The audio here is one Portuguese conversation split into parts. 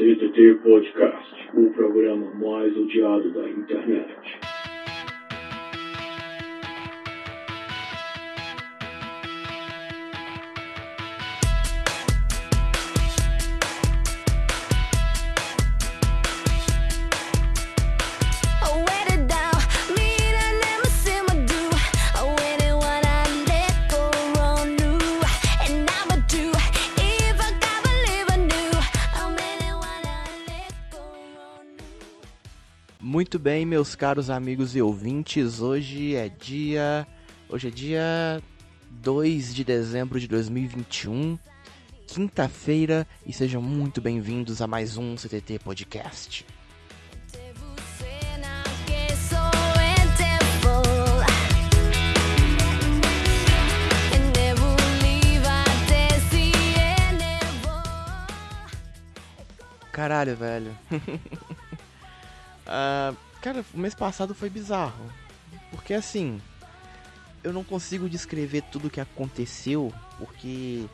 CTT Podcast, o programa mais odiado da internet. Muito bem, meus caros amigos e ouvintes, hoje é dia. Hoje é dia 2 de dezembro de 2021, quinta-feira, e sejam muito bem-vindos a mais um CTT Podcast. Caralho, velho. Ah, cara, o mês passado foi bizarro. Porque assim, eu não consigo descrever tudo o que aconteceu, porque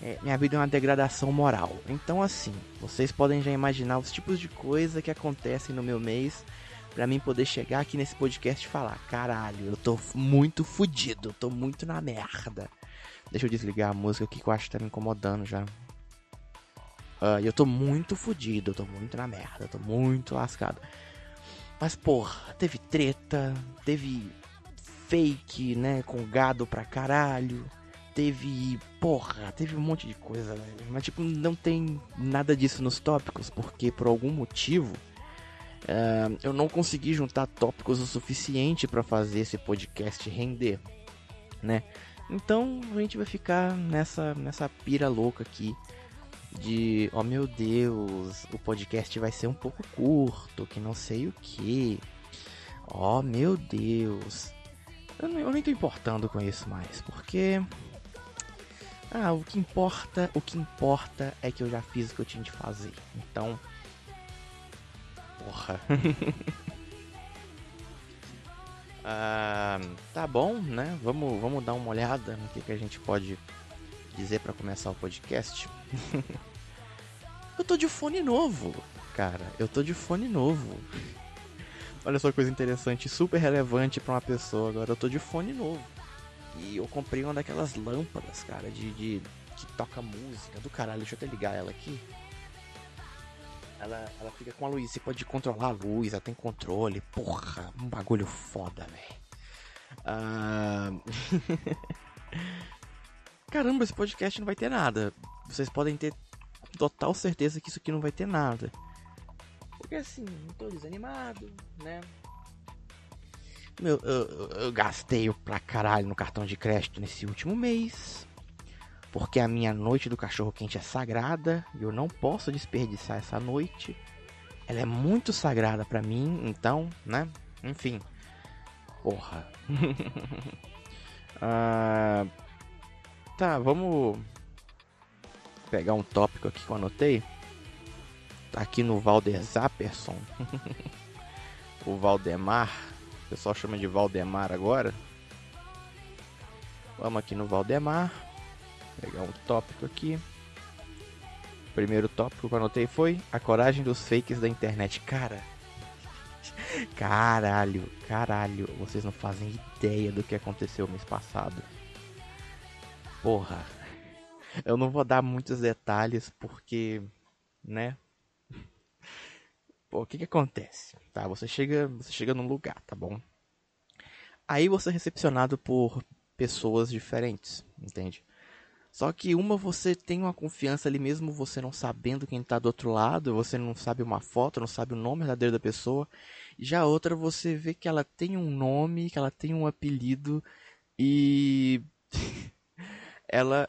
é, minha vida é uma degradação moral. Então, assim, vocês podem já imaginar os tipos de coisa que acontecem no meu mês pra mim poder chegar aqui nesse podcast e falar: caralho, eu tô muito fudido, eu tô muito na merda. Deixa eu desligar a música aqui que eu acho que tá me incomodando já. E eu tô muito fudido, eu tô muito na merda, eu tô muito lascado. Mas, porra, teve treta, teve fake, né, com gado pra caralho. Teve, porra, teve um monte de coisa, velho. Mas, tipo, não tem nada disso nos tópicos, porque por algum motivo ah, eu não consegui juntar tópicos o suficiente pra fazer esse podcast render, né? Então a gente vai ficar nessa, nessa pira louca aqui de, oh meu Deus, o podcast vai ser um pouco curto, que não sei o que. Oh meu Deus. Eu, eu nem tô importando com isso mais, porque. Ah, o que importa, o que importa é que eu já fiz o que eu tinha de fazer. Então. Porra. ah, tá bom, né? Vamos, vamos dar uma olhada no que, que a gente pode dizer pra começar o podcast. eu tô de fone novo, cara. Eu tô de fone novo. Olha só que coisa interessante, super relevante pra uma pessoa. Agora eu tô de fone novo. E eu comprei uma daquelas lâmpadas, cara, de, de que toca música do caralho. Deixa eu até ligar ela aqui. Ela, ela fica com a luz, você pode controlar a luz, ela tem controle. Porra, um bagulho foda, velho. Ah... Caramba, esse podcast não vai ter nada. Vocês podem ter total certeza que isso aqui não vai ter nada. Porque assim, tô desanimado, né? Meu, eu, eu- eu gastei pra caralho no cartão de crédito nesse último mês. Porque a minha noite do cachorro quente é sagrada e eu não posso desperdiçar essa noite. Ela é muito sagrada pra mim, então, né? Enfim. Porra. ah, Tá, vamos pegar um tópico aqui que eu anotei. Tá aqui no Valder Zapperson. o Valdemar. O pessoal chama de Valdemar agora. Vamos aqui no Valdemar. Pegar um tópico aqui. O primeiro tópico que eu anotei foi a coragem dos fakes da internet. Cara. Caralho, caralho. Vocês não fazem ideia do que aconteceu mês passado. Porra. Eu não vou dar muitos detalhes porque, né? Pô, o que que acontece? Tá, você chega, você chega num lugar, tá bom? Aí você é recepcionado por pessoas diferentes, entende? Só que uma você tem uma confiança ali mesmo você não sabendo quem tá do outro lado, você não sabe uma foto, não sabe o nome verdadeiro da pessoa. Já a outra você vê que ela tem um nome, que ela tem um apelido e ela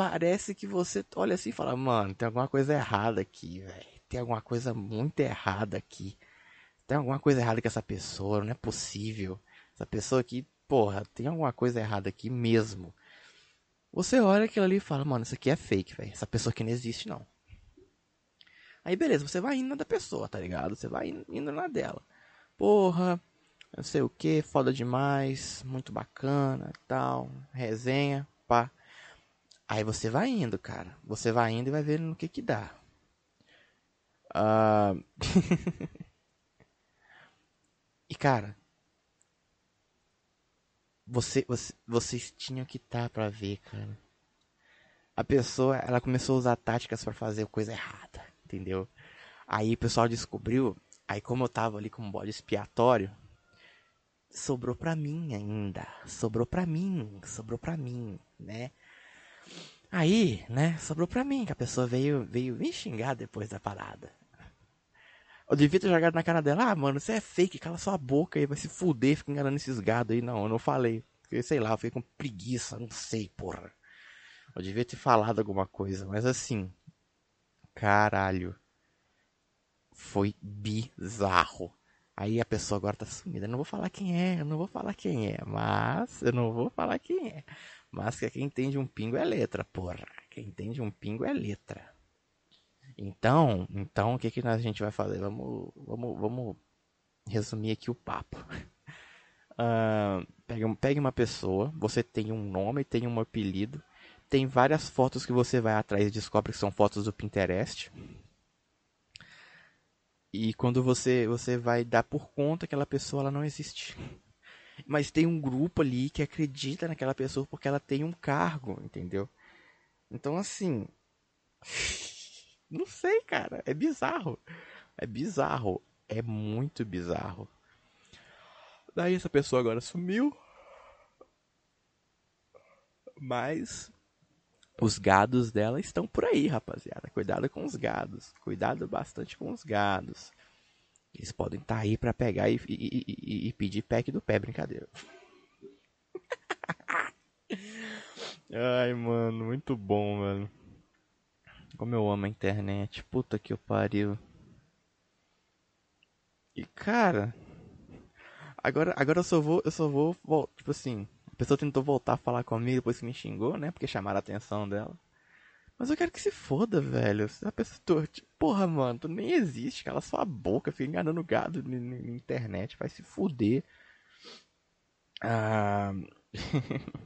parece que você olha assim e fala, mano, tem alguma coisa errada aqui, velho. Tem alguma coisa muito errada aqui. Tem alguma coisa errada com essa pessoa, não é possível. Essa pessoa aqui, porra, tem alguma coisa errada aqui mesmo. Você olha aquilo ali e fala, mano, isso aqui é fake, velho. Essa pessoa aqui não existe, não. Aí beleza, você vai indo na da pessoa, tá ligado? Você vai indo, na dela. Porra, não sei o que, foda demais, muito bacana tal, resenha, pá. Aí você vai indo, cara. Você vai indo e vai vendo no que que dá. Ah, e cara, você, você, vocês tinham que estar tá pra ver, cara. A pessoa, ela começou a usar táticas para fazer coisa errada, entendeu? Aí o pessoal descobriu, aí como eu tava ali com um bode expiatório, sobrou pra mim ainda, sobrou pra mim, sobrou pra mim, né? Aí, né, sobrou pra mim que a pessoa veio, veio me xingar depois da parada. Eu devia ter jogado na cara dela, ah, mano, você é fake, cala sua boca aí, vai se fuder, fica enganando esses gados aí. Não, eu não falei. Porque, sei lá, eu fiquei com preguiça, não sei, porra. Eu devia ter falado alguma coisa, mas assim. Caralho. Foi bizarro. Aí a pessoa agora tá sumida. Eu não vou falar quem é, eu não vou falar quem é, mas. Eu não vou falar quem é. Mas que quem entende um pingo é letra, porra. Quem entende um pingo é letra. Então, então o que, que a gente vai fazer? Vamos, vamos, vamos resumir aqui o papo. Uh, pegue, pegue uma pessoa, você tem um nome, tem um apelido, tem várias fotos que você vai atrás e descobre que são fotos do Pinterest. E quando você, você vai dar por conta aquela pessoa ela não existe. Mas tem um grupo ali que acredita naquela pessoa porque ela tem um cargo, entendeu? Então assim. Não sei, cara. É bizarro. É bizarro. É muito bizarro. Daí essa pessoa agora sumiu. Mas os gados dela estão por aí, rapaziada. Cuidado com os gados. Cuidado bastante com os gados. Eles podem estar tá aí para pegar e, e, e, e, pedir pack do pé, brincadeira. Ai, mano, muito bom, mano. Como eu amo a internet. Puta que eu pariu. E cara. Agora, agora eu só vou. Eu só vou. Tipo assim. A pessoa tentou voltar a falar comigo depois que me xingou, né? Porque chamaram a atenção dela. Mas eu quero que se foda, velho. A pessoa. Porra, mano, tu nem existe. Cala sua boca. Fica enganando gado na, na internet. Vai se fuder. Ah.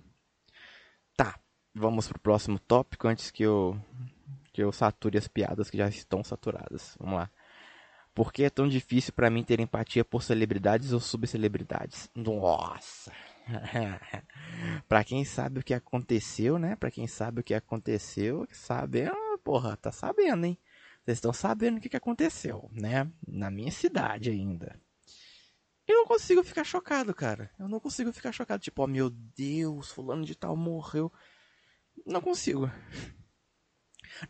tá. Vamos pro próximo tópico antes que eu que eu sature as piadas que já estão saturadas. Vamos lá. Por que é tão difícil para mim ter empatia por celebridades ou subcelebridades? Nossa! pra quem sabe o que aconteceu, né? Pra quem sabe o que aconteceu, sabe, porra, tá sabendo, hein? Vocês estão sabendo o que, que aconteceu, né? Na minha cidade ainda. Eu não consigo ficar chocado, cara. Eu não consigo ficar chocado. Tipo, oh meu Deus, fulano de tal morreu. Não consigo.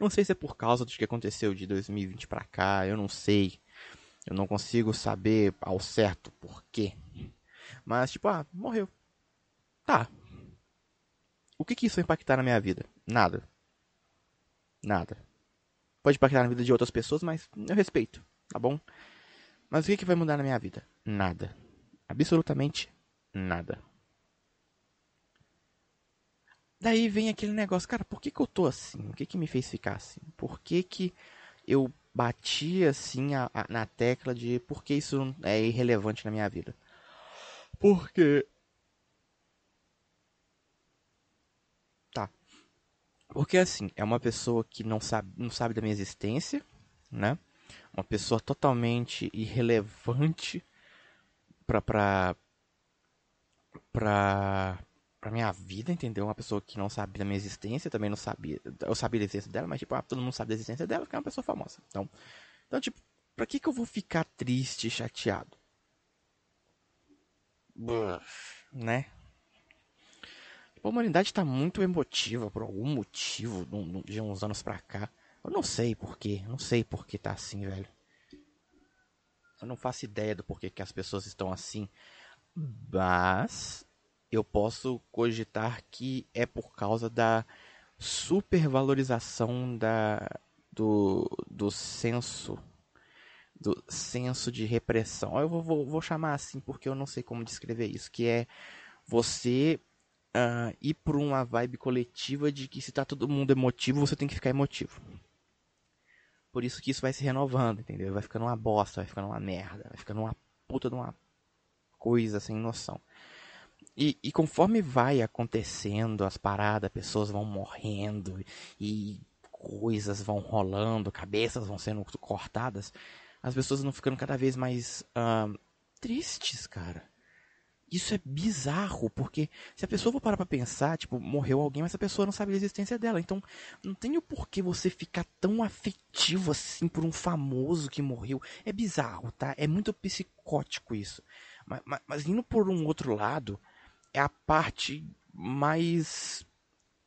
Não sei se é por causa do que aconteceu de 2020 para cá, eu não sei. Eu não consigo saber ao certo por quê. Mas, tipo, ah, morreu. Tá. O que que isso vai impactar na minha vida? Nada. Nada. Pode impactar na vida de outras pessoas, mas eu respeito, tá bom? Mas o que que vai mudar na minha vida? Nada. Absolutamente nada. Daí vem aquele negócio, cara, por que, que eu tô assim? O que, que me fez ficar assim? Por que, que eu bati assim a, a, na tecla de por que isso é irrelevante na minha vida? Porque. Tá. Porque assim, é uma pessoa que não sabe, não sabe da minha existência, né? Uma pessoa totalmente irrelevante pra. pra. pra pra minha vida, entendeu? Uma pessoa que não sabia da minha existência, também não sabia. Eu sabia da existência dela, mas tipo, ah, todo mundo sabe da existência dela, porque é uma pessoa famosa. Então, então tipo, pra que que eu vou ficar triste, chateado? né? A humanidade tá muito emotiva por algum motivo de uns anos pra cá. Eu não sei porquê, não sei por que tá assim, velho. Eu não faço ideia do porquê que as pessoas estão assim. Mas eu posso cogitar que é por causa da supervalorização da, do, do senso do senso de repressão. Eu vou, vou, vou, chamar assim porque eu não sei como descrever isso, que é você uh, ir por uma vibe coletiva de que se tá todo mundo emotivo, você tem que ficar emotivo. Por isso que isso vai se renovando, entendeu? Vai ficando uma bosta, vai ficando uma merda, vai ficando uma puta de uma coisa sem noção. E, e, conforme vai acontecendo as paradas, pessoas vão morrendo e coisas vão rolando, cabeças vão sendo cortadas, as pessoas vão ficando cada vez mais ah, tristes, cara. Isso é bizarro, porque se a pessoa for parar pra pensar, tipo, morreu alguém, mas a pessoa não sabe da existência dela. Então, não tem o porquê você ficar tão afetivo assim por um famoso que morreu. É bizarro, tá? É muito psicótico isso. Mas, mas, mas indo por um outro lado, é a parte mais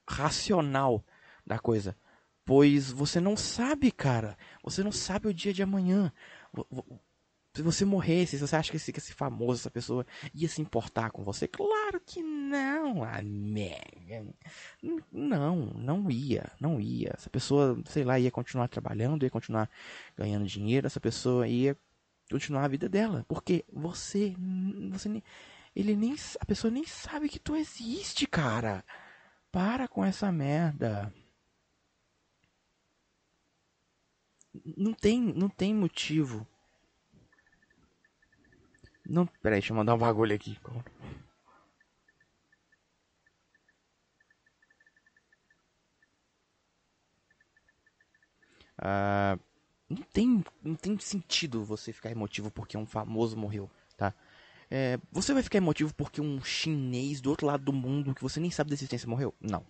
racional da coisa. Pois você não sabe, cara. Você não sabe o dia de amanhã. Se você morresse, você acha que esse, que esse famoso, essa pessoa, ia se importar com você? Claro que não, amiga. Não, não ia, não ia. Essa pessoa, sei lá, ia continuar trabalhando, ia continuar ganhando dinheiro, essa pessoa ia continuar a vida dela. Porque você, você nem, ele nem, a pessoa nem sabe que tu existe, cara. Para com essa merda. Não tem, não tem motivo. Não, peraí, deixa eu mandar um bagulho aqui. Ah, não tem, não tem sentido você ficar emotivo porque um famoso morreu, tá? É, você vai ficar emotivo porque um chinês do outro lado do mundo que você nem sabe da existência morreu? Não.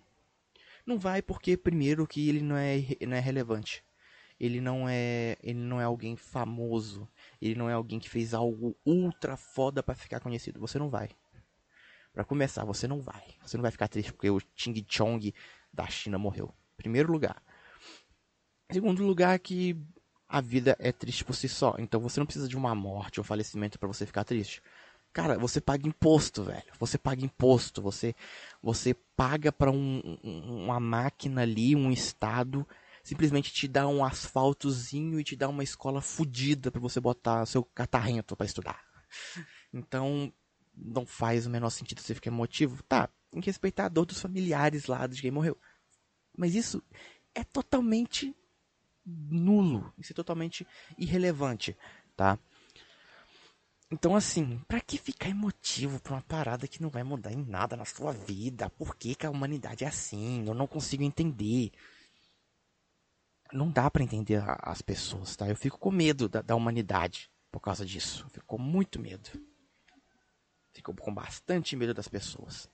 Não vai porque primeiro que ele não é, não é relevante. Ele não é, ele não é alguém famoso. Ele não é alguém que fez algo ultra foda pra ficar conhecido. Você não vai. Pra começar, você não vai. Você não vai ficar triste porque o Ching Chong da China morreu. Primeiro lugar. Segundo lugar que a vida é triste por si só. Então você não precisa de uma morte ou falecimento pra você ficar triste. Cara, você paga imposto, velho. Você paga imposto. Você, você paga um, um- uma máquina ali, um estado, simplesmente te dá um asfaltozinho e te dá uma escola fodida pra você botar seu catarrento pra estudar. Então, não faz o menor sentido você ficar emotivo. Tá, que respeitar a dor dos familiares lá de quem morreu. Mas isso é totalmente nulo. Isso é totalmente irrelevante, tá? Então, assim, pra que ficar emotivo pra uma parada que não vai mudar em nada na sua vida? Por que, que a humanidade é assim? Eu não consigo entender. Não dá pra entender as pessoas, tá? Eu fico com medo da, da humanidade por causa disso. Eu fico com muito medo. Fico com bastante medo das pessoas.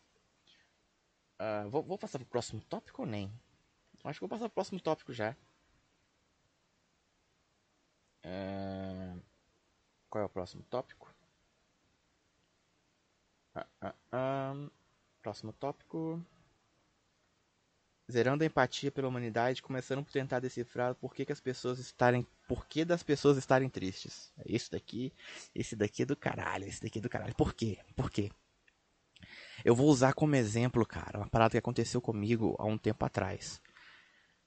Ah, vou, vou passar pro próximo tópico ou nem? Acho que vou passar pro próximo tópico já. Ah, qual é o próximo tópico? Ah. Próximo tópico. Zerando a empatia pela humanidade, começando por tentar decifrar por que, que as pessoas estarem. Por que das pessoas estarem tristes. É Isso daqui. Esse daqui é do caralho. Esse daqui é do caralho. Por quê? Por quê? Eu vou usar como exemplo, cara, uma parada que aconteceu comigo há um tempo atrás.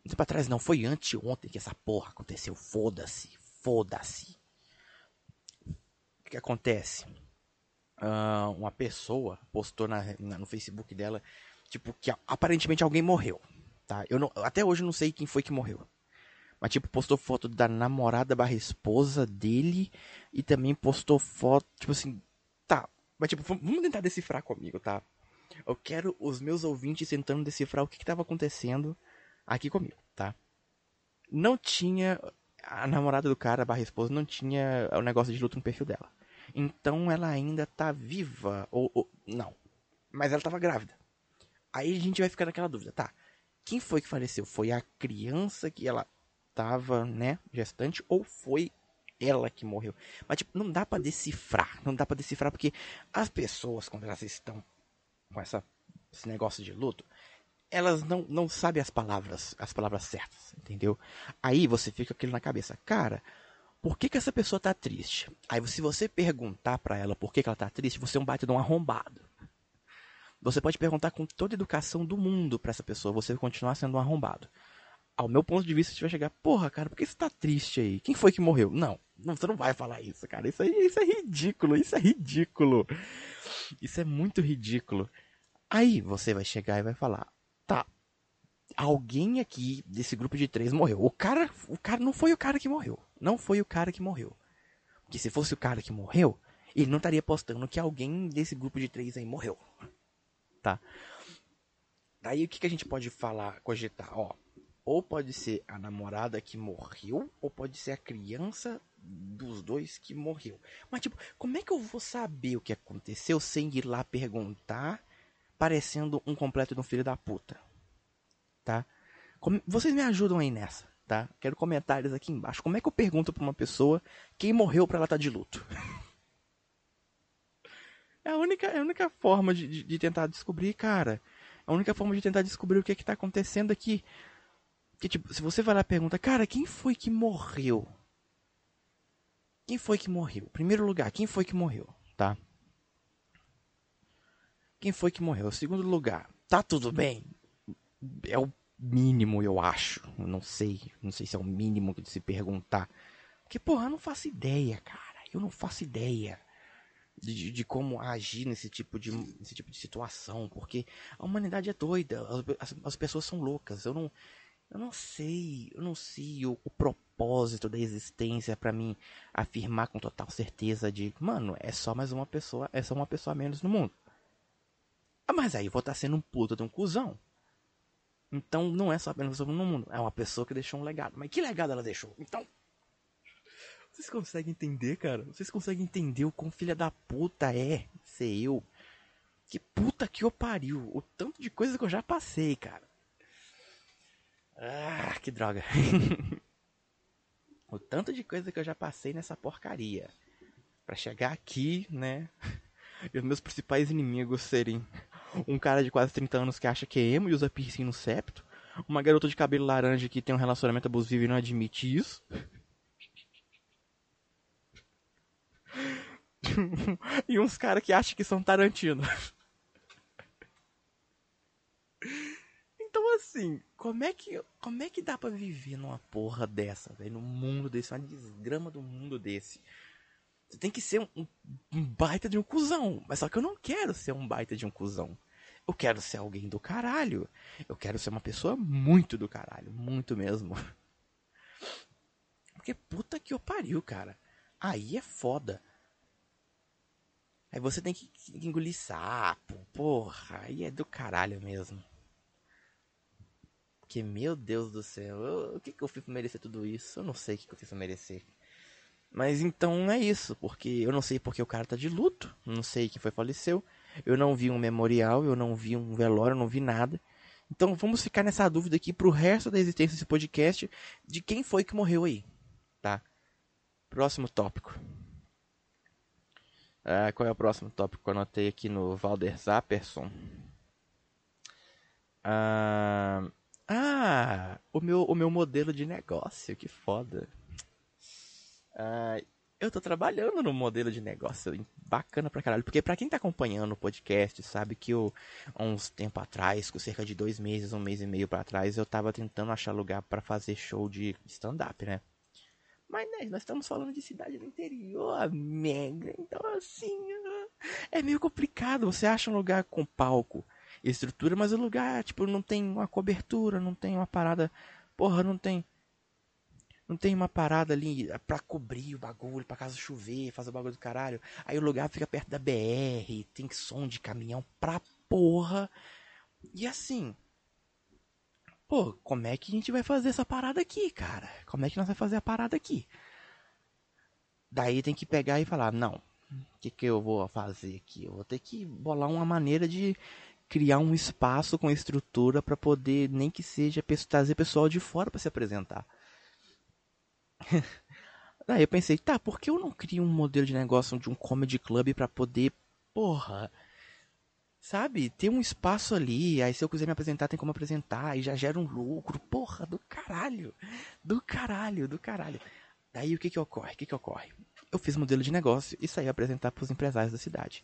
Um tempo atrás não, foi anteontem que essa porra aconteceu. Foda-se. Foda-se. O que, acontece? Ah, uma pessoa postou na, na- no Facebook dela, tipo, que aparentemente alguém morreu. Tá? Eu não, até hoje eu não sei quem foi que morreu. Mas, tipo, postou foto da namorada barra esposa dele e também postou foto, tipo assim, tá. Mas, tipo, vamos tentar decifrar comigo, tá? Eu quero os meus ouvintes tentando decifrar o que, que tava acontecendo aqui comigo, tá? Não tinha. A namorada do cara, barra esposa, não tinha o negócio de luto no perfil dela. Então ela ainda tá viva. Ou, ou- não. Mas ela tava grávida. Aí a gente vai ficar naquela dúvida, tá? Quem foi que faleceu? Foi a criança que ela tava, né, gestante ou foi ela que morreu? Mas tipo, não dá pra decifrar, não dá pra decifrar porque as pessoas quando elas estão com essa esse negócio de luto, elas não, não sabem as palavras, as palavras certas, entendeu? Aí você fica aquilo na cabeça, cara, por que, que essa pessoa tá triste? Aí se você perguntar pra ela por que, que ela tá triste, você é um bate de um arrombado. Você pode perguntar com toda a educação do mundo pra essa pessoa, você vai continuar sendo um arrombado. Ao meu ponto de vista, você vai chegar, porra, cara, por que você tá triste aí? Quem foi que morreu? Não, não, você não vai falar isso, cara. Isso aí, isso é ridículo, isso é ridículo. Isso é muito ridículo. Aí você vai chegar e vai falar, tá, alguém aqui desse grupo de três morreu. O cara, o cara não foi o cara que morreu. Não foi o cara que morreu. Porque se fosse o cara que morreu, ele não estaria postando que alguém desse grupo de três aí morreu. Tá? Daí o que, que a gente pode falar, cogitar? Ó, ou pode ser a namorada que morreu, ou pode ser a criança dos dois que morreu. Mas, tipo, como é que eu vou saber o que aconteceu sem ir lá perguntar, parecendo um completo de um filho da puta? Tá? Como- Vocês me ajudam aí nessa, tá? Quero comentários aqui embaixo. Como é que eu pergunto pra uma pessoa quem morreu pra ela estar de luto? É a única, é a única forma de, de, de tentar descobrir, cara. A única forma de tentar descobrir o que é que tá acontecendo aqui. Que, tipo, se você vai lá e pergunta, cara, quem foi que morreu? Quem foi que morreu? Primeiro lugar, quem foi que morreu, tá? Quem foi que morreu? Segundo lugar, tá tudo bem? É o mínimo, eu acho. Eu não sei. Não sei se é o mínimo de se perguntar. Porque, porra, eu não faço ideia, cara. Eu não faço ideia de, de- como agir nesse tipo de, nesse tipo de situação. Porque a humanidade é doida. As, as- as pessoas são loucas. Eu não, eu não sei. Eu não sei o, o propósito da existência pra mim afirmar com total certeza de, mano, é só mais uma pessoa, é só uma pessoa a menos no mundo. Ah, mas aí eu vou estar sendo um puta de um cuzão. Então não é só apenas uma pessoa no mundo, é uma pessoa que deixou um legado. Mas que legado ela deixou? Então. Vocês conseguem entender, cara? Vocês conseguem entender o quão filha da puta é ser eu? Que puta que eu pariu. O tanto de coisa que eu já passei, cara. Ah, que droga. o tanto de coisa que eu já passei nessa porcaria. Pra chegar aqui, né? E os meus principais inimigos serem um cara de quase 30 anos que acha que é emo e usa piercing no septo. Uma garota de cabelo laranja que tem um relacionamento abusivo e não admite isso. e uns caras que acham que são Tarantino. Então assim, como é que como é que dá pra viver numa porra dessa, velho, num mundo desse, uma desgrama do mundo desse? Você tem que ser um- um baita de um cuzão, mas só que eu não quero ser um baita de um cuzão. Eu quero ser alguém do caralho. Eu quero ser uma pessoa muito do caralho, muito mesmo. Porque puta que eu pariu, cara. Aí é foda. Aí você tem que engolir sapo, porra, aí é do caralho mesmo. Porque, meu Deus do céu, eu- o que, que eu fiz pra merecer tudo isso? Eu não sei o que, que eu fiz pra merecer. Mas então é isso, porque eu não sei porque o cara tá de luto, não sei quem foi faleceu, eu não vi um memorial, eu não vi um velório, eu não vi nada. Então vamos ficar nessa dúvida aqui pro resto da existência desse podcast de quem foi que morreu aí, tá? Próximo tópico. Ah, qual é o próximo tópico que eu anotei aqui no Valder Zapperson? Ah, o meu, o meu modelo de negócio, que foda. Ah, eu tô trabalhando no modelo de negócio bacana pra caralho. Porque pra quem tá acompanhando o podcast, sabe que eu, há uns tempo atrás, com cerca de dois meses, um mês e meio pra trás, eu tava tentando achar lugar pra fazer show de stand-up, né? Mas né, nós estamos falando de cidade do interior, mega. Então assim, é meio complicado. Você acha um lugar com palco e estrutura, mas o lugar, tipo, não tem uma cobertura, não tem uma parada. Porra, não tem. Não tem uma parada ali pra cobrir o bagulho, pra caso chover, fazer o bagulho do caralho. Aí o lugar fica perto da BR, tem som de caminhão pra porra. E assim. Pô, como é que a gente vai fazer essa parada aqui, cara? Como é que nós vamos fazer a parada aqui? Daí tem que pegar e falar, não, o que, que eu vou fazer aqui? Eu vou ter que bolar uma maneira de criar um espaço com estrutura pra poder, nem que seja, trazer pessoal de fora pra se apresentar. Daí eu pensei, tá, por que eu não crio um modelo de negócio de um comedy club pra poder, porra, sabe, ter um espaço ali, aí se eu quiser me apresentar, tem como apresentar, e já gera um lucro, porra, do caralho, do caralho, do caralho. Daí o que que ocorre? O que que ocorre? Eu fiz modelo de negócio e saí a apresentar pros empresários da cidade.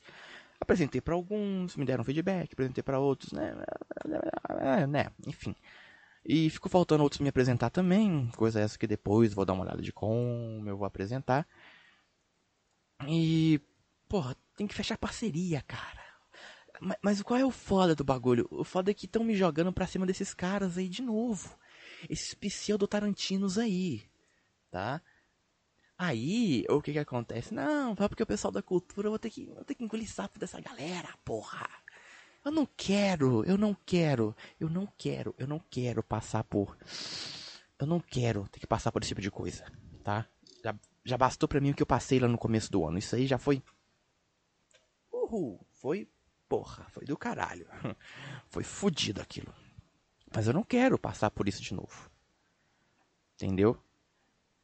Apresentei pra alguns, me deram feedback, apresentei pra outros, né, né, enfim. E ficou faltando outros me apresentar também, coisa essa que depois vou dar uma olhada de como eu vou apresentar. E, porra, tem que fechar parceria, cara. Mas, mas qual é o foda do bagulho? O foda é que estão me jogando pra cima desses caras aí de novo. Esses pseudo-tarantinos aí, tá? Aí, o que que acontece? Não, só porque o pessoal da cultura eu vou ter que, vou ter que engolir sapo dessa galera, porra. Eu não quero, eu não quero, eu não quero, eu não quero passar por. Eu não quero ter que passar por esse tipo de coisa, tá? Já, já bastou pra mim o que eu passei lá no começo do ano. Isso aí já foi. Uhul, foi. Porra, foi do caralho. Foi fudido aquilo. Mas eu não quero passar por isso de novo. Entendeu?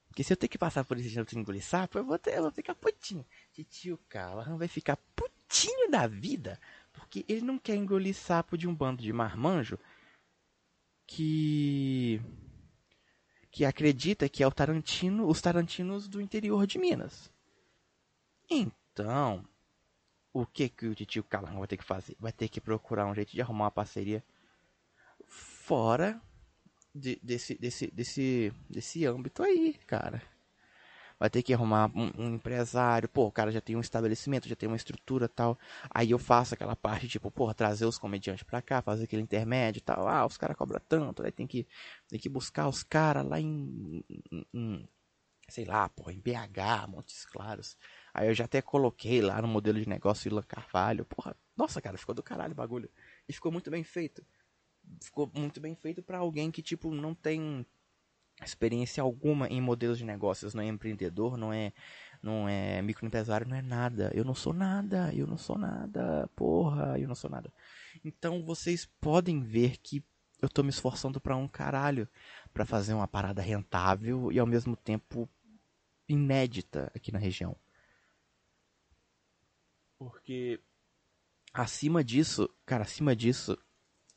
Porque se eu ter que passar por isso de novo engolir sapo, eu vou, ter, eu vou ficar putinho. Titio Callahan vai ficar putinho da vida. Porque ele não quer engolir sapo de um bando de marmanjo que. que acredita que é o Tarantino, os Tarantinos do interior de Minas. Então, o que que o tio Callahan vai ter que fazer? Vai ter que procurar um jeito de arrumar uma parceria fora de, desse, desse, desse, desse âmbito aí, cara. Vai ter que arrumar um, um, empresário, pô, o cara já tem um estabelecimento, já tem uma estrutura tal. Aí eu faço aquela parte, tipo, porra, trazer os comediantes pra cá, fazer aquele intermédio tal. Ah, os caras cobram tanto, aí tem que, tem que buscar os caras lá em, em, em, sei lá, porra, em BH, Montes Claros. Aí eu já até coloquei lá no modelo de negócio Ilan Carvalho. Porra, nossa, cara, ficou do caralho o bagulho. E ficou muito bem feito. Ficou muito bem feito para alguém que, tipo, não tem experiência alguma em modelos de negócios, não é empreendedor, não é não é microempresário, não é nada. Eu não sou nada, eu não sou nada, porra, eu não sou nada. Então vocês podem ver que eu tô me esforçando para um caralho para fazer uma parada rentável e ao mesmo tempo inédita aqui na região. Porque acima disso, cara, acima disso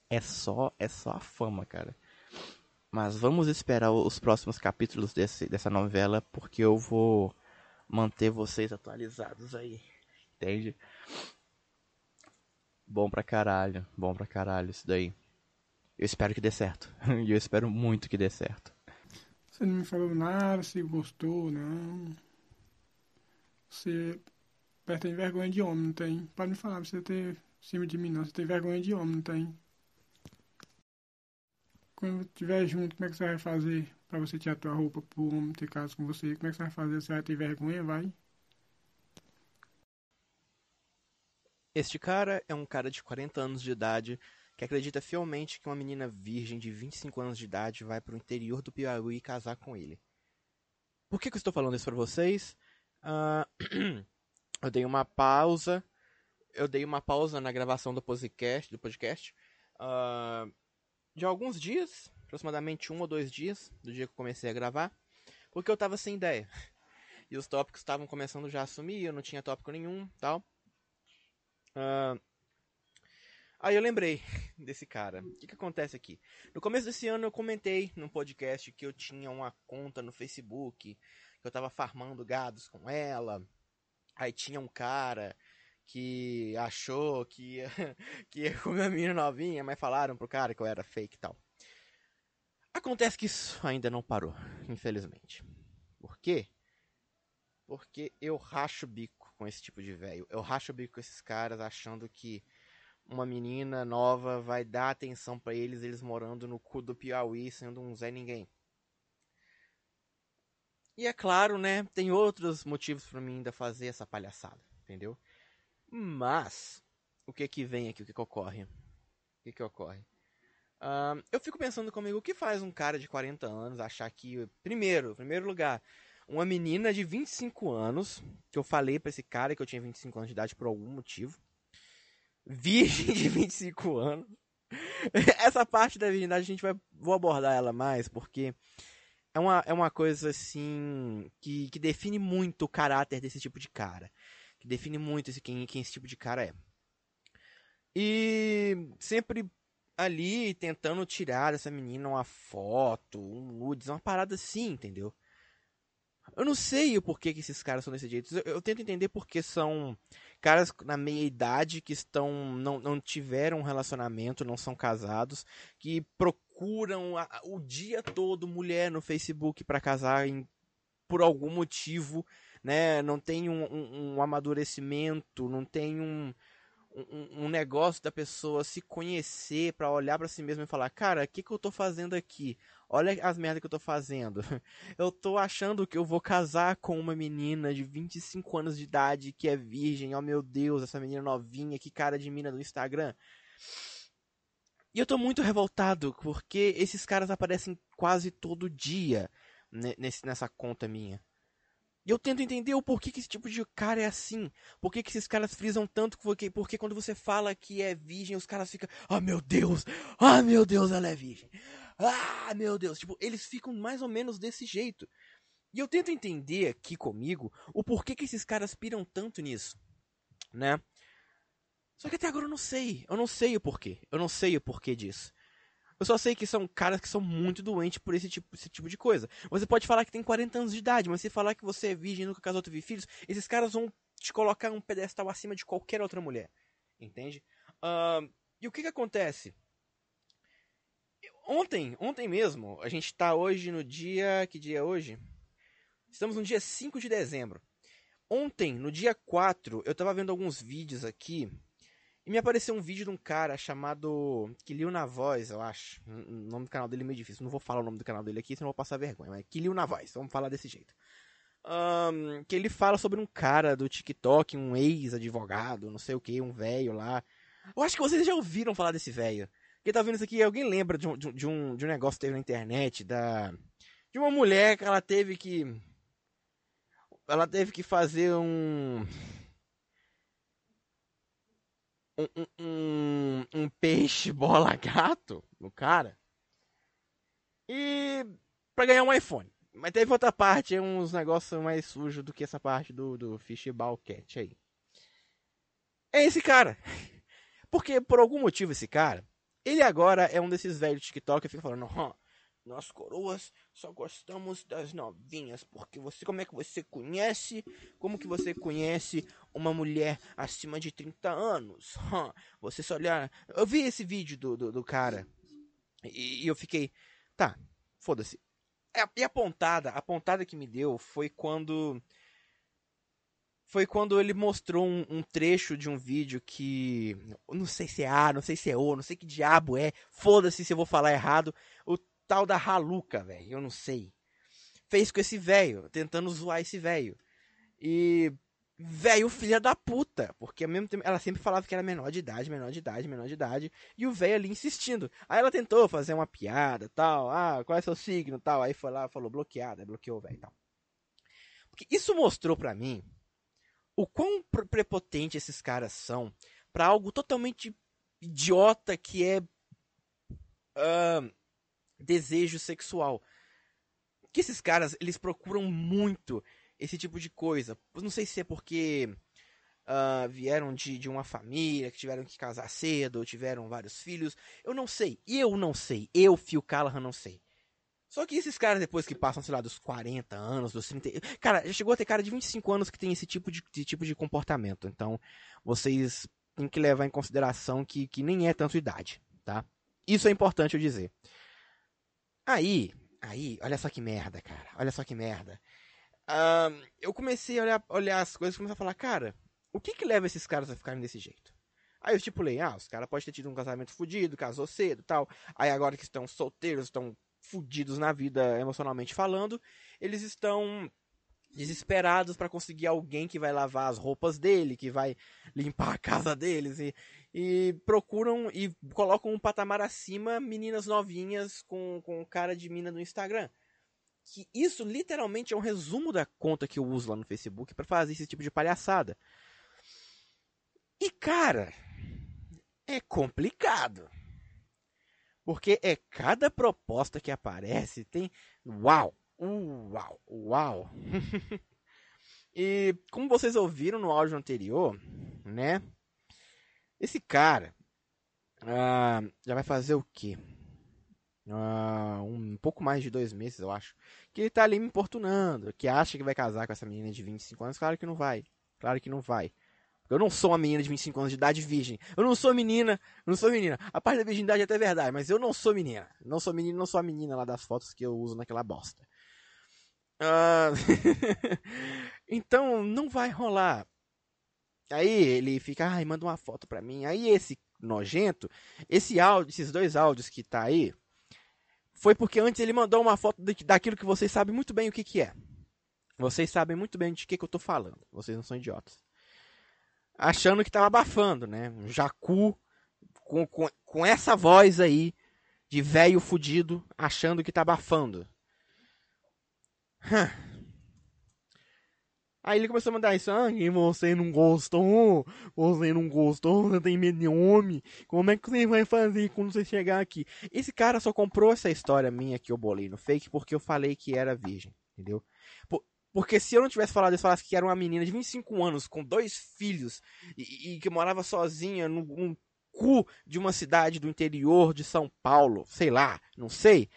é só é só a fama, cara. Mas vamos esperar os próximos capítulos desse, dessa novela porque eu vou manter vocês atualizados aí. Entende? Bom pra caralho, bom pra caralho isso daí. Eu espero que dê certo. E eu espero muito que dê certo. Você não me falou nada, se gostou, não. Você tem vergonha de homem, não tem? Pode me falar, você tem cima de mim não, você tem vergonha de homem, não tem? Quando estiver junto, como é que você vai fazer pra você tirar tua roupa pro homem ter caso com você? Como é que você vai fazer? Você vai ter vergonha, vai? Este cara é um cara de 40 anos de idade que acredita fielmente que uma menina virgem de 25 anos de idade vai para o interior do Piauí casar com ele. Por que, que eu estou falando isso para vocês? Uh, eu dei uma pausa. Eu dei uma pausa na gravação do podcast, do podcast uh, de alguns dias, aproximadamente um ou dois dias do dia que eu comecei a gravar, porque eu estava sem ideia. E os tópicos estavam começando já a sumir, eu não tinha tópico nenhum tal. Uh, Aí eu lembrei desse cara. O que, que acontece aqui? No começo desse ano eu comentei num podcast que eu tinha uma conta no Facebook, que eu tava farmando gados com ela. Aí tinha um cara que achou que ia, que ia comer menina novinha, mas falaram pro cara que eu era fake e tal. Acontece que isso ainda não parou, infelizmente. Por quê? Porque eu racho o bico com esse tipo de velho. Eu racho o bico com esses caras achando que uma menina nova vai dar atenção para eles, eles morando no cu do Piauí, sendo um Zé Ninguém. E é claro, né, tem outros motivos para mim ainda fazer essa palhaçada, entendeu? Mas, o que que vem aqui, o que que ocorre? O que que ocorre? Uh, eu fico pensando comigo, o que faz um cara de 40 anos achar que, primeiro, primeiro lugar, uma menina de 25 anos, que eu falei para esse cara que eu tinha 25 anos de idade por algum motivo, virgem de 25 anos. Essa parte da virgindade a gente vai vou abordar ela mais porque é uma, é uma coisa assim que, que define muito o caráter desse tipo de cara, que define muito esse quem, quem esse tipo de cara é. E sempre ali tentando tirar dessa menina uma foto, um nudes, uma parada assim, entendeu? Eu não sei o porquê que esses caras são desse jeito. Eu, eu tento entender porque são caras na meia idade que estão não, não tiveram um relacionamento, não são casados, que procuram a, o dia todo mulher no Facebook para casar em, por algum motivo, né? Não tem um, um, um amadurecimento, não tem um, um, um, negócio da pessoa se conhecer para olhar para si mesmo e falar, cara, o que, que eu tô fazendo aqui? Olha as merdas que eu tô fazendo. Eu tô achando que eu vou casar com uma menina de 25 anos de idade que é virgem. Oh meu Deus, essa menina novinha, que cara de mina do Instagram. E eu tô muito revoltado porque esses caras aparecem quase todo dia ne- nesse, nessa conta minha. E eu tento entender o porquê que esse tipo de cara é assim. Por que, esses caras frisam tanto? Porque, porque quando você fala que é virgem, os caras ficam. Ah, meu Deus! Ah, meu Deus, ela é virgem! Ah, meu Deus! Tipo, eles ficam mais ou menos desse jeito. E eu tento entender aqui comigo o porquê que esses caras piram tanto nisso. Né? Só que até agora eu não sei. Eu não sei o porquê. Eu não sei o porquê disso. Eu só sei que são caras que são muito doentes por esse tipo, esse tipo de coisa. Você pode falar que tem 40 anos de idade, mas se falar que você é virgem e nunca casou, teve filhos, esses caras vão te colocar um pedestal acima de qualquer outra mulher. Entende? Ahn, e o que que acontece? Ontem, ontem mesmo, a gente tá hoje no dia. Que dia é hoje? Estamos no dia 5 de dezembro. Ontem, no dia 4, eu tava vendo alguns vídeos aqui e me apareceu um vídeo de um cara chamado Kilil na Voz, eu acho. O nome do canal dele é meio difícil. Não vou falar o nome do canal dele aqui, senão vou passar vergonha. Mas é Kilil na Voz, vamos falar desse jeito. Ahn, que ele fala sobre um cara do TikTok, um ex-advogado, não sei o que, um velho lá. Eu acho que vocês já ouviram falar desse velho. Quem tá vendo isso aqui, alguém lembra um, de um, de um, de um negócio que teve na internet da. De uma mulher que ela teve que. Ela teve que fazer um um, um, um, peixe bola gato no cara e pra ganhar um iPhone. Mas teve outra parte, uns negócios mais sujos do que essa parte do, do Fishball Cat aí. É esse cara. Porque por algum motivo esse cara, ele agora é um desses velhos TikTok que fica falando, "Hã, nós coroas só gostamos das novinhas, porque você, como é que você conhece, como que você conhece uma mulher acima de 30 anos? Você só olhar, eu vi esse vídeo do, do, do cara, e, e eu fiquei, tá, foda-se. É, E a pontada, a pontada que me deu foi quando foi quando ele mostrou um, um trecho de um vídeo que. Não sei se é A, não sei se é O, não sei que diabo é. Foda-se se eu vou falar errado. O tal da Haluca, velho. Eu não sei. Fez com esse velho, tentando zoar esse velho. E. Velho, filha da puta. Porque ao mesmo tempo ela sempre falava que era menor de idade, menor de idade, menor de idade. E o velho ali insistindo. Aí ela tentou fazer uma piada tal. Ah, qual é seu signo tal. Aí foi lá falou bloqueada, bloqueou o velho tal. Porque isso mostrou pra mim o quão pre- prepotente esses caras são pra algo totalmente idiota que é ahn, desejo sexual. Que esses caras, eles procuram muito esse tipo de coisa. Não sei se é porque ah, vieram de, de uma família, que tiveram que casar cedo, ou tiveram vários filhos. Eu não sei. Eu não sei. Eu, Phil Callahan, não sei. Só que esses caras, depois que passam, sei lá, dos 40 anos, dos 30. Cara, já chegou a ter cara de 25 anos que tem esse tipo de, de tipo de comportamento. Então, vocês têm que levar em consideração que, que nem é tanto idade, tá? Isso é importante eu dizer. Aí, aí, olha só que merda, cara. Olha só que merda. Eu comecei a olhar, olhar as coisas e comecei a falar, cara, o que que leva esses caras a ficarem desse jeito? Aí eu estipulei, ah, os caras podem ter tido um casamento fudido, casou cedo tal. Aí agora que estão solteiros, estão fudidos na vida emocionalmente falando, eles estão desesperados para conseguir alguém que vai lavar as roupas dele, que vai limpar a casa deles e, e procuram e colocam um patamar acima meninas novinhas com, com cara de mina no Instagram. Que isso literalmente é um resumo da conta que eu uso lá no Facebook para fazer esse tipo de palhaçada. E cara, é complicado. Porque é cada proposta que aparece tem. Uau! Uau! Uau! e como vocês ouviram no áudio anterior, né? Esse cara ah, já vai fazer o quê? Ah, um pouco mais de dois meses, eu acho. Que ele tá ali me importunando. Que acha que vai casar com essa menina de 25 anos. Claro que não vai. Claro que não vai. Eu não sou uma menina de 25 anos de idade virgem. Eu não sou menina. Não sou menina. A parte da virgindade é até verdade, mas eu não sou menina. Não sou menina, não sou a menina lá das fotos que eu uso naquela bosta. Ah, então, não vai rolar. Aí ele fica, ai, manda uma foto pra mim. Aí esse nojento, esse áudio, esses dois áudios que tá aí, foi porque antes ele mandou uma foto daquilo que vocês sabem muito bem o que que é. Vocês sabem muito bem de que que eu tô falando. Vocês não são idiotas achando que tava abafando, né? Um jacu com, com, com essa voz aí de velho fudido achando que tá abafando. Hã. Aí ele começou a mandar isso, ah, você não gostou, você não gostou, você tem medo de homem, como é que você vai fazer quando você chegar aqui? Esse cara só comprou essa história minha que eu bolei no fake porque eu falei que era virgem, entendeu? Por- Porque se eu não tivesse falado isso, falasse que era uma menina de 25 anos, com dois filhos, e, e que morava sozinha num, num cu de uma cidade do interior de São Paulo, sei lá, não sei,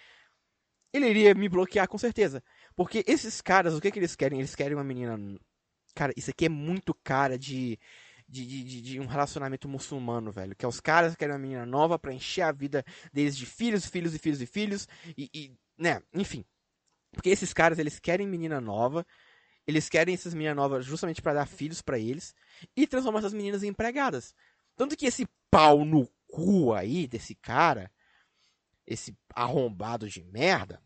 ele iria me bloquear com certeza. Porque esses caras, o que, que eles querem? Eles querem uma menina. Cara, isso aqui é muito cara de, de, de, de- um relacionamento muçulmano, velho. Que é os caras que querem uma menina nova pra encher a vida deles de filhos, filhos e filhos e filhos. E, e, né, enfim. Porque esses caras, eles querem menina nova. Eles querem essas meninas novas justamente pra dar filhos pra eles. E transformar essas meninas em empregadas. Tanto que esse pau no cu aí desse cara, esse arrombado de merda,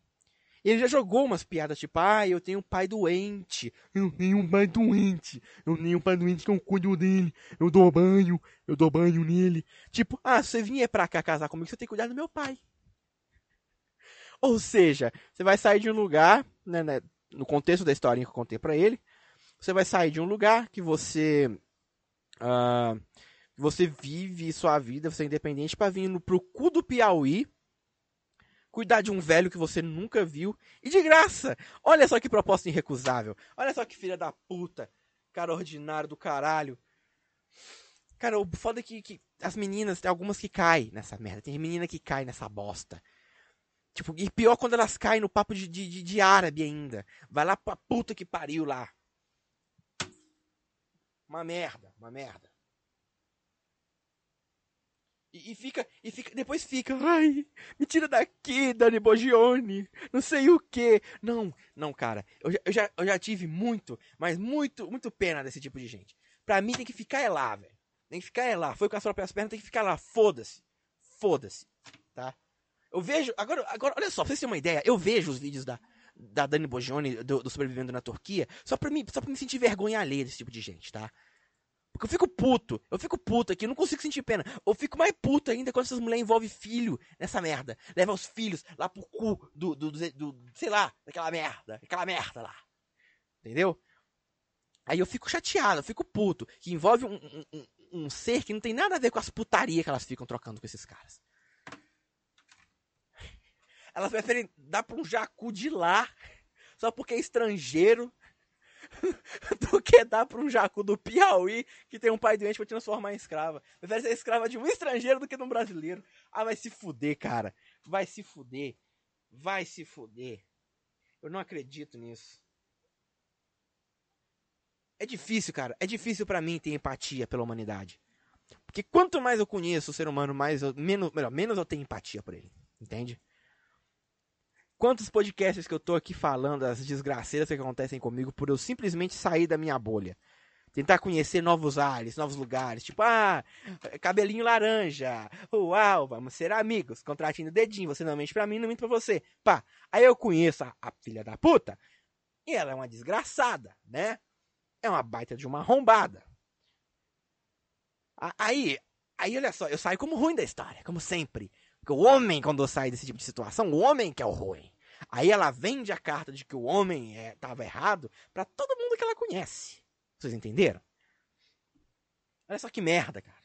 ele já jogou umas piadas tipo, ah, eu tenho um pai doente, eu tenho um pai doente, eu tenho um pai doente que eu cuido dele, eu dou banho, eu dou banho nele. Tipo, ah, se você vier pra cá casar comigo, você tem que cuidar do meu pai. Ou seja, você vai sair de um lugar, né, né, no contexto da historinha que eu contei pra ele, você vai sair de um lugar que você ah, você vive sua vida, você é independente, pra vir no, pro cu do Piauí, cuidar de um velho que você nunca viu, e de graça! Olha só que proposta irrecusável. Olha só que filha da puta. Cara ordinário do caralho. Cara, o foda é que, que as meninas, tem algumas que caem nessa merda. Tem menina que cai nessa bosta. Tipo, e pior quando elas caem no papo de, de, de, árabe ainda. Vai lá pra puta que pariu lá. Uma merda, uma merda. E, e fica, e fica, depois fica, ai, me tira daqui, Dani Bogione, não sei o que. Não, não, cara, eu já, eu, já, eu já tive muito, mas muito, muito pena desse tipo de gente. Pra mim tem que ficar é lá, velho. Tem que ficar é lá. Foi com as próprias pernas, tem que ficar lá. Foda-se. Foda-se, tá? Eu vejo, agora, agora, olha só, pra vocês terem uma ideia, eu vejo os vídeos da, da Dani Bogione, do, do Sobrevivendo na Turquia, só pra, mim, só pra me sentir vergonha alheia desse tipo de gente, tá? Porque eu fico puto, eu fico puto aqui, eu não consigo sentir pena. Eu fico mais puto ainda quando essas mulheres envolvem filho nessa merda. Leva os filhos lá pro cu do, do, do, do- sei lá, daquela merda, aquela merda lá. Entendeu? Aí eu fico chateado, eu fico puto. Que envolve um, um, um- um ser que não tem nada a ver com as putarias que elas ficam trocando com esses caras. Elas preferem dar pra um jacu de lá, só porque é estrangeiro, do que dar pra um jacu do Piauí que tem um pai doente pra transformar em escrava. Prefere ser escrava de um estrangeiro do que de um brasileiro. Ah, vai se fuder, cara. Vai se fuder. Vai se fuder. Eu não acredito nisso. É difícil, cara. É difícil pra mim ter empatia pela humanidade. Porque quanto mais eu conheço o ser humano, mais eu, menos, melhor, menos eu tenho empatia por ele. Entende? Quantos podcasts que eu tô aqui falando, as desgraceiras que acontecem comigo por eu simplesmente sair da minha bolha. Tentar conhecer novos ares, novos lugares. Tipo, ah, cabelinho laranja. Uau, vamos ser amigos. Contratinho dedinho. Você não mente pra mim, não minto pra você. Pá. Aí eu conheço a, a filha da puta. E ela é uma desgraçada, né? É uma baita de uma arrombada. Aí, aí olha só, eu saio como ruim da história, como sempre. Porque o homem, quando sai desse tipo de situação, o homem que é o ruim. Aí ela vende a carta de que o homem é, tava errado pra todo mundo que ela conhece. Vocês entenderam? Olha só que merda, cara.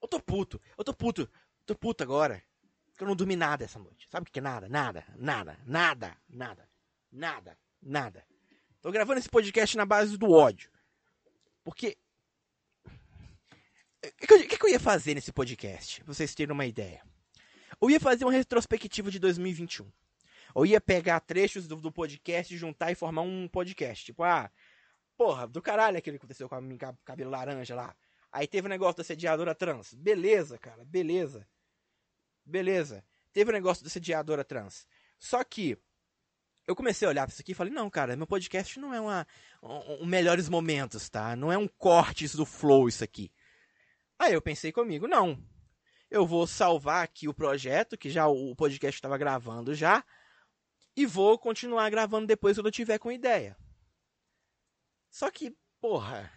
Eu tô puto, eu tô puto, tô puto agora. Porque eu não dormi nada essa noite. Sabe o que é nada? Nada, nada, nada, nada, nada, nada. Tô gravando esse podcast na base do ódio. Porque. O que, eu- que que eu ia fazer nesse podcast? Pra vocês terem uma ideia. Eu ia fazer uma retrospectiva de 2021. Eu ia pegar trechos do, do podcast, juntar e formar um podcast. Tipo, ah, porra, do caralho aquilo que aconteceu com a minha cab- cabelo laranja lá. Aí teve o negócio da sediadora trans. Beleza, cara, beleza. Beleza. Teve o negócio da sediadora trans. Só que eu comecei a olhar pra isso aqui e falei, não, cara, meu podcast não é uma, um, um melhores momentos, tá? Não é um cortes do flow isso aqui. Aí eu pensei comigo, não. Eu vou salvar aqui o projeto, que já o podcast estava gravando já, e vou continuar gravando depois quando eu tiver com ideia. Só que, porra,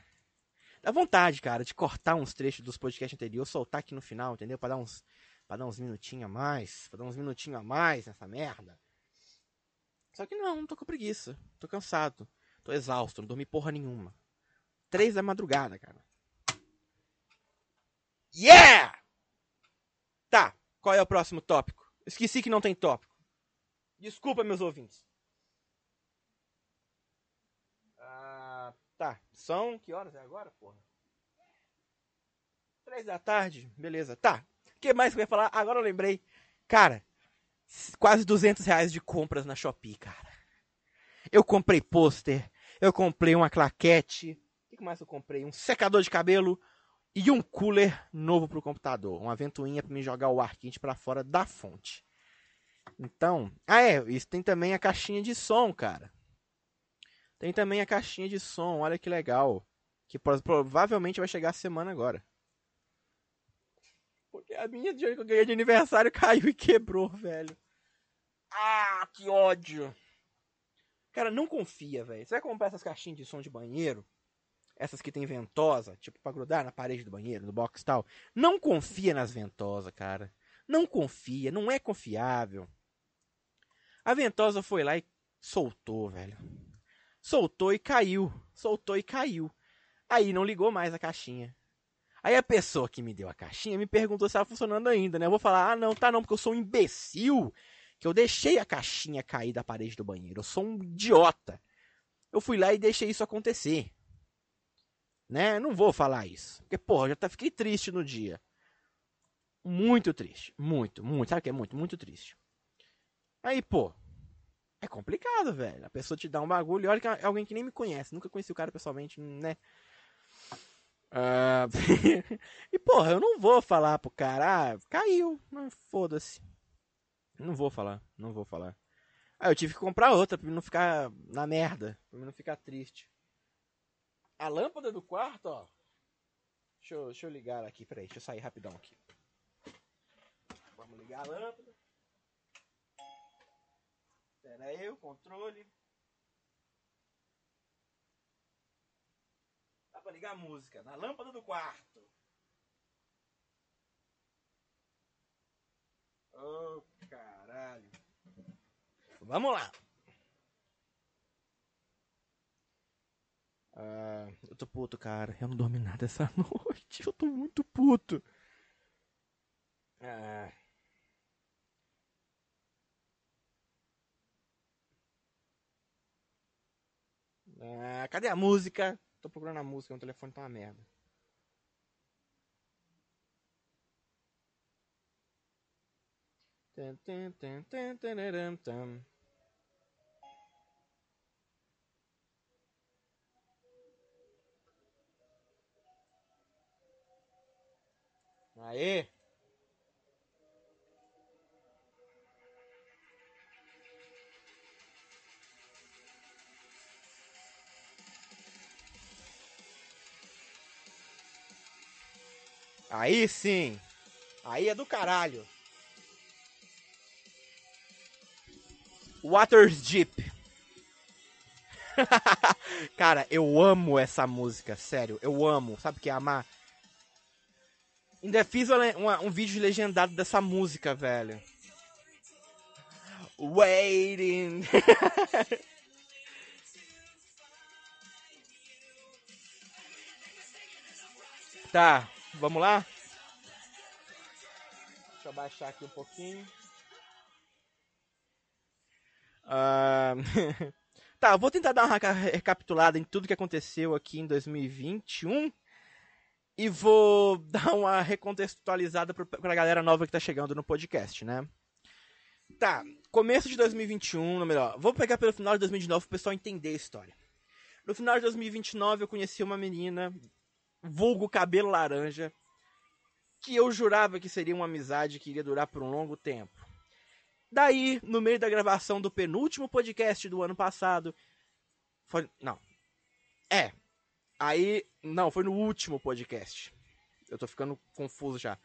Dá vontade, cara, de cortar uns trechos dos podcasts anteriores, soltar aqui no final, entendeu? Pra dar uns, pra dar uns minutinhos a mais, pra dar uns minutinhos a mais nessa merda. Só que não, não tô com preguiça. Tô cansado. Tô exausto, não dormi porra nenhuma. Três da madrugada, cara. Yeah! Tá, qual é o próximo tópico? Esqueci que não tem tópico. Desculpa, meus ouvintes. Ah, tá. São que horas é agora, porra? Três da tarde, beleza. Tá. O que mais que eu ia falar? Agora eu lembrei. Cara, quase 200 reais de compras na Shopee, cara. Eu comprei pôster, eu comprei uma claquete. O que mais eu comprei? Um secador de cabelo e um cooler novo pro computador. Uma ventoinha pra me jogar o ar quente pra fora da fonte. Então, ah é, isso tem também a caixinha de som, cara. Tem também a caixinha de som, olha que legal. Que pro- provavelmente vai chegar a semana agora. Porque a minha dinheiro que eu ganhei de aniversário caiu e quebrou, velho. Ah, que ódio. Cara, não confia, velho. Você vai comprar essas caixinhas de som de banheiro? Essas que tem ventosa, tipo, pra grudar na parede do banheiro, no box e tal. Não confia nas ventosas, cara. Não confia, não é confiável. A ventosa foi lá e soltou, velho. Soltou e caiu. Soltou e caiu. Aí não ligou mais a caixinha. Aí a pessoa que me deu a caixinha me perguntou se estava funcionando ainda, né? Eu vou falar, ah, não, tá não, porque eu sou um imbecil. Que eu deixei a caixinha cair da parede do banheiro. Eu sou um idiota. Eu fui lá e deixei isso acontecer. Né? Não vou falar isso. Porque, porra, já tá, fiquei triste no dia. Muito triste. Muito, muito. Sabe o que é muito? Muito triste. Aí, pô. É complicado, velho. A pessoa te dá um bagulho olha que é alguém que nem me conhece. Nunca conheci o cara pessoalmente, né? Ah, e, porra, eu não vou falar pro cara, ah, caiu. Foda-se. Não vou falar, não vou falar. Aí eu tive que comprar outra pra não ficar na merda, pra não ficar triste. A lâmpada do quarto, ó. Deixa eu, deixa eu ligar aqui, peraí, deixa eu sair rapidão aqui. Vamos ligar a lâmpada. Pera aí, o controle. Dá pra ligar a música na lâmpada do quarto. Oh, caralho. Vamos lá. Ah, eu tô puto, cara. Eu não dormi nada essa noite. Eu tô muito puto. Ah. Ah, cadê a música? Tô procurando a música, meu telefone tá uma merda. Tum, tum, tum, tum, tararam, tum. Aê! Aí sim! Aí é do caralho! Waters Deep. Cara, eu amo essa música, sério, eu amo. Sabe o que é amar? Ainda fiz uma- uma- um vídeo legendado dessa música, velho. Waiting. tá, vamos lá? Deixa eu baixar aqui um pouquinho. Ah, tá, vou tentar dar uma reca- recapitulada em tudo que aconteceu aqui em 2021 e vou dar uma recontextualizada pro- pra galera nova que tá chegando no podcast, né? Tá, começo de 2021, ou melhor, vou pegar pelo final de 2019 pro pessoal entender a história. No final de 2029 eu conheci uma menina, vulgo cabelo laranja, que eu jurava que seria uma amizade que iria durar por um longo tempo. Daí, no meio da gravação do penúltimo podcast do ano passado, foi, não. É. Aí, não, foi no último podcast. Eu tô ficando confuso já.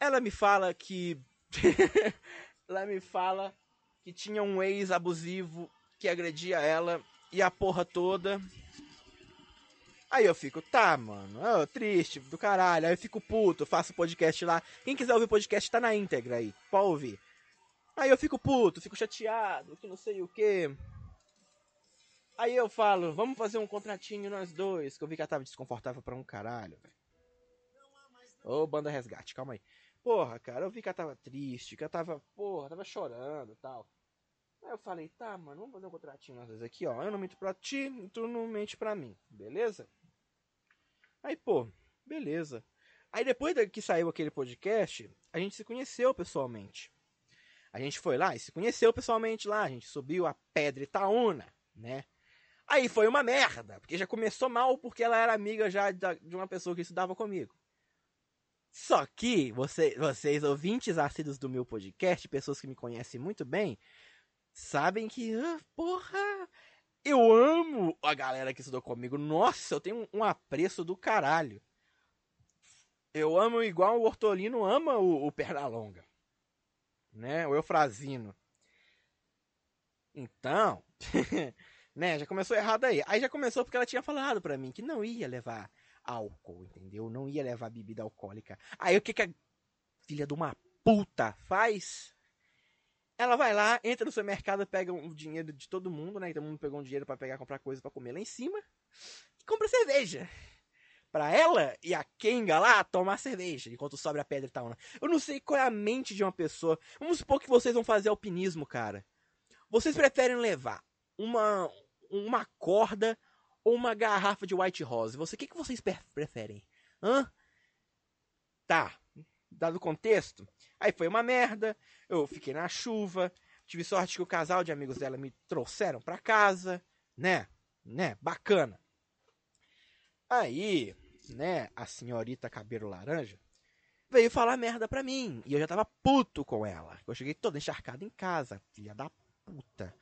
Ela me fala que ela me fala que tinha um ex abusivo que agredia ela e a porra toda. Aí eu fico, tá, mano, ô, triste do caralho. Aí eu fico puto, faço podcast lá. Quem quiser ouvir podcast tá na íntegra aí, pode ouvir. Aí eu fico puto, fico chateado, que não sei o que. Aí eu falo, vamos fazer um contratinho nós dois, que eu vi que ela tava desconfortável pra um caralho, velho. Ô, banda resgate, calma aí. Porra, cara, eu vi que ela tava triste, que ela tava, porra, tava chorando e tal. Aí eu falei, tá, mano, vamos fazer um contratinho nós dois aqui, ó. Eu não minto pra ti, tu não mente pra mim, beleza? Aí, pô, beleza. Aí depois que saiu aquele podcast, a gente se conheceu pessoalmente. A gente foi lá e se conheceu pessoalmente lá. A gente subiu a Pedra Itaúna, né? Aí foi uma merda, porque já começou mal porque ela era amiga já de uma pessoa que estudava comigo. Só que você, vocês, ouvintes assíduos do meu podcast, pessoas que me conhecem muito bem, sabem que, ah, porra, eu amo a galera que estudou comigo. Nossa, eu tenho um, um apreço do caralho. Eu amo igual o Hortolino ama o, o Pernalonga. Né? O Eufrazino. Então, né, já começou errado aí. Aí já começou porque ela tinha falado pra mim que não ia levar álcool, entendeu? Não ia levar bebida alcoólica. Aí o que que a filha de uma puta faz? Ela vai lá, entra no supermercado, pega o dinheiro de todo mundo, né? Todo mundo pegou um dinheiro pra pegar, comprar coisa pra comer lá em cima. E compra cerveja. Pra ela e a Kenga lá tomar cerveja, enquanto sobe a pedra e tal. né? Eu não sei qual é a mente de uma pessoa. Vamos supor que vocês vão fazer alpinismo, cara. Vocês preferem levar uma, uma corda ou uma garrafa de White Rose? Você, o que, que vocês pre- preferem? Hã? Tá. Dado o contexto, aí foi uma merda. Eu fiquei na chuva. Tive sorte que o casal de amigos dela me trouxeram pra casa, né? Né? Bacana. Aí, né, a senhorita cabelo laranja veio falar merda pra mim. E eu já tava puto com ela. Eu cheguei toda encharcada em casa, filha da puta.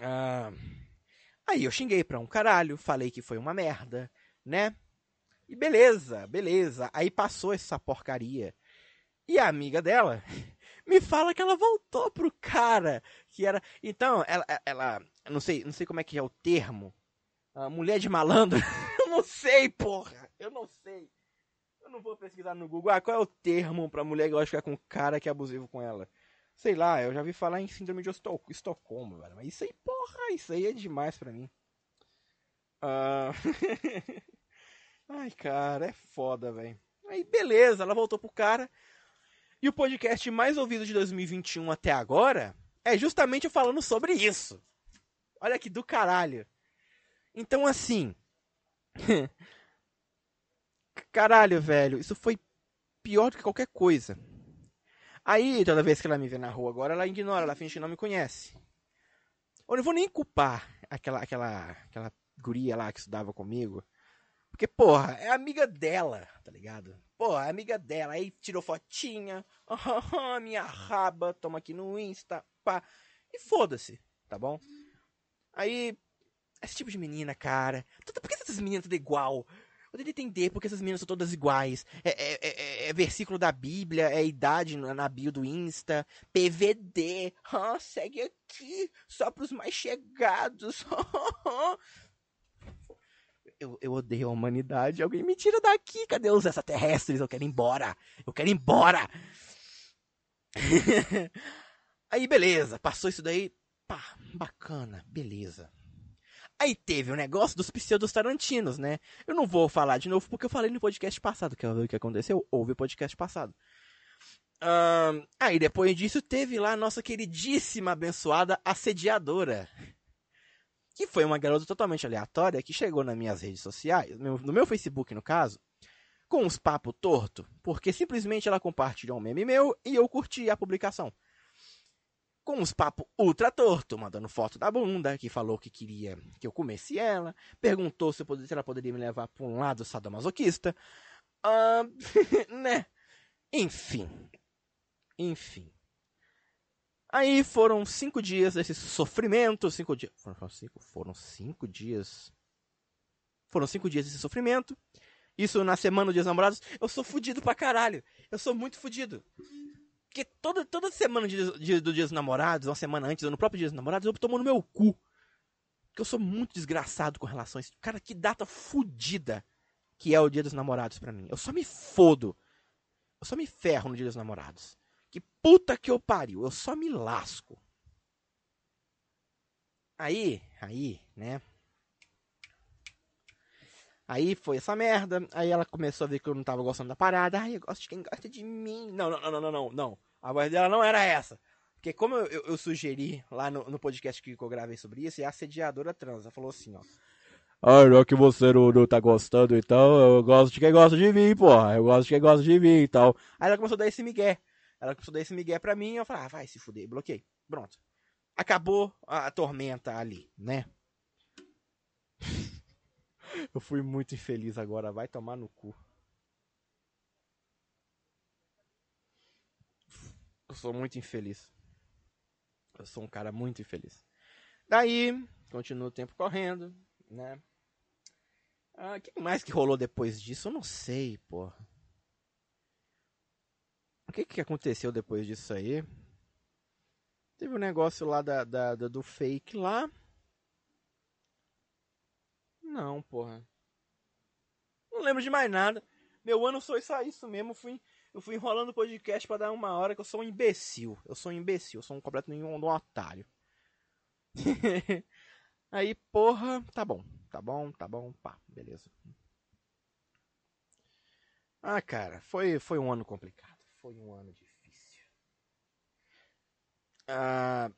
Ah, aí eu xinguei pra um caralho, falei que foi uma merda, né? E beleza, beleza. Aí passou essa porcaria. E a amiga dela me fala que ela voltou pro cara que era. Então, ela, ela não sei, não sei como é que é o termo. Mulher de malandro. eu não sei, porra. Eu não sei. Eu não vou pesquisar no Google. Ah, qual é o termo pra mulher que gosta de ficar com cara que é abusivo com ela? Sei lá, eu já vi falar em síndrome de Esto- Estocolmo, velho. Mas isso aí, porra, isso aí é demais pra mim. Ah... Ai, cara, é foda, velho. Aí, beleza, ela voltou pro cara. E o podcast mais ouvido de 2021 até agora é justamente eu falando sobre isso. Olha que do caralho. Então, assim. caralho, velho, isso foi pior do que qualquer coisa. Aí, toda vez que ela me vê na rua agora, ela ignora, ela finge que não me conhece. Eu não vou nem culpar aquela, aquela, aquela guria lá que estudava comigo. Porque, porra, é amiga dela, tá ligado? Porra, é amiga dela. Aí tirou fotinha. ah, minha raba, toma aqui no Insta, pá. E foda-se, tá bom? Aí, esse tipo de menina, cara. Tudo, por que essas meninas tudo igual? Tento entender porque essas meninas são todas iguais. É, é- é- é versículo da Bíblia, é idade na, bio do Insta, PVD. Segue aqui, só pros mais chegados. eu, eu odeio a humanidade. Alguém me tira daqui. Cadê os extraterrestres? Eu quero ir embora. Eu quero ir embora. aí, beleza. Passou isso daí. Pá, bacana. Beleza. Aí teve o negócio dos pseudos tarantinos, né? Eu não vou falar de novo porque eu falei no podcast passado. Quer ver o que aconteceu? Houve o podcast passado. Ahn, aí depois disso teve lá a nossa queridíssima, abençoada assediadora. Que foi uma garota totalmente aleatória que chegou nas minhas redes sociais, no meu- Facebook no caso, com uns papo torto, porque simplesmente ela compartilhou um meme meu e eu curti a publicação. Com uns papo ultra torto, mandando foto da bunda, que falou que queria que eu comesse ela, perguntou se, poderia- se ela poderia me levar para um lado sadomasoquista. Ahn, né? Enfim. Enfim. Aí foram cinco dias desse sofrimento. Cinco dias. Foram, cinco, foram cinco dias. Foram cinco dias desse sofrimento. Isso na semana dos namorados. Eu sou fudido pra caralho. Eu sou muito fudido. Porque toda, toda semana de, de- do dia dos namorados, uma semana antes, ou no próprio dia dos namorados, eu tomo no meu cu. Porque eu sou muito desgraçado com relações. Cara, que data fodida que é o Dia dos Namorados pra mim. Eu só me fodo. Eu só me ferro no Dia dos Namorados. Que puta que eu pariu. Eu só me lasco. Aí, aí, né? Aí foi essa merda. Aí ela começou a ver que eu não tava gostando da parada. Ai, eu gosto de quem gosta de mim. Não, não, não, não, não, não. não. A voz dela não era essa. Porque como eu, eu, eu sugeri lá no, no podcast que eu gravei sobre isso, é a assediadora trans. Ela falou assim, ó. Ah, já que você não, não tá gostando, então eu gosto de quem gosta de mim, porra. Eu gosto de quem gosta de mim e tal. Aí ela começou a dar esse migué. Ela começou a dar esse migué pra mim. Eu falei, ah, vai se fuder. Bloqueei. Pronto. Acabou a tormenta ali, né? Eu fui muito infeliz agora. Vai tomar no cu. Eu sou muito infeliz. Eu sou um cara muito infeliz. Daí, continua o tempo correndo, né? Ah, o que mais que rolou depois disso? Eu não sei, porra. O que que aconteceu depois disso aí? Teve um negócio lá da, da, da- do fake lá. Não, porra. Não lembro de mais nada. Meu ano foi só isso mesmo. Eu fui, eu fui enrolando o podcast pra dar uma hora que eu sou um imbecil. Eu sou um imbecil. Eu sou um completo um, um otário. Aí, porra, tá bom. Tá bom, tá bom, pá, beleza. Ah, cara, foi, foi um ano complicado. Foi um ano difícil. Ah.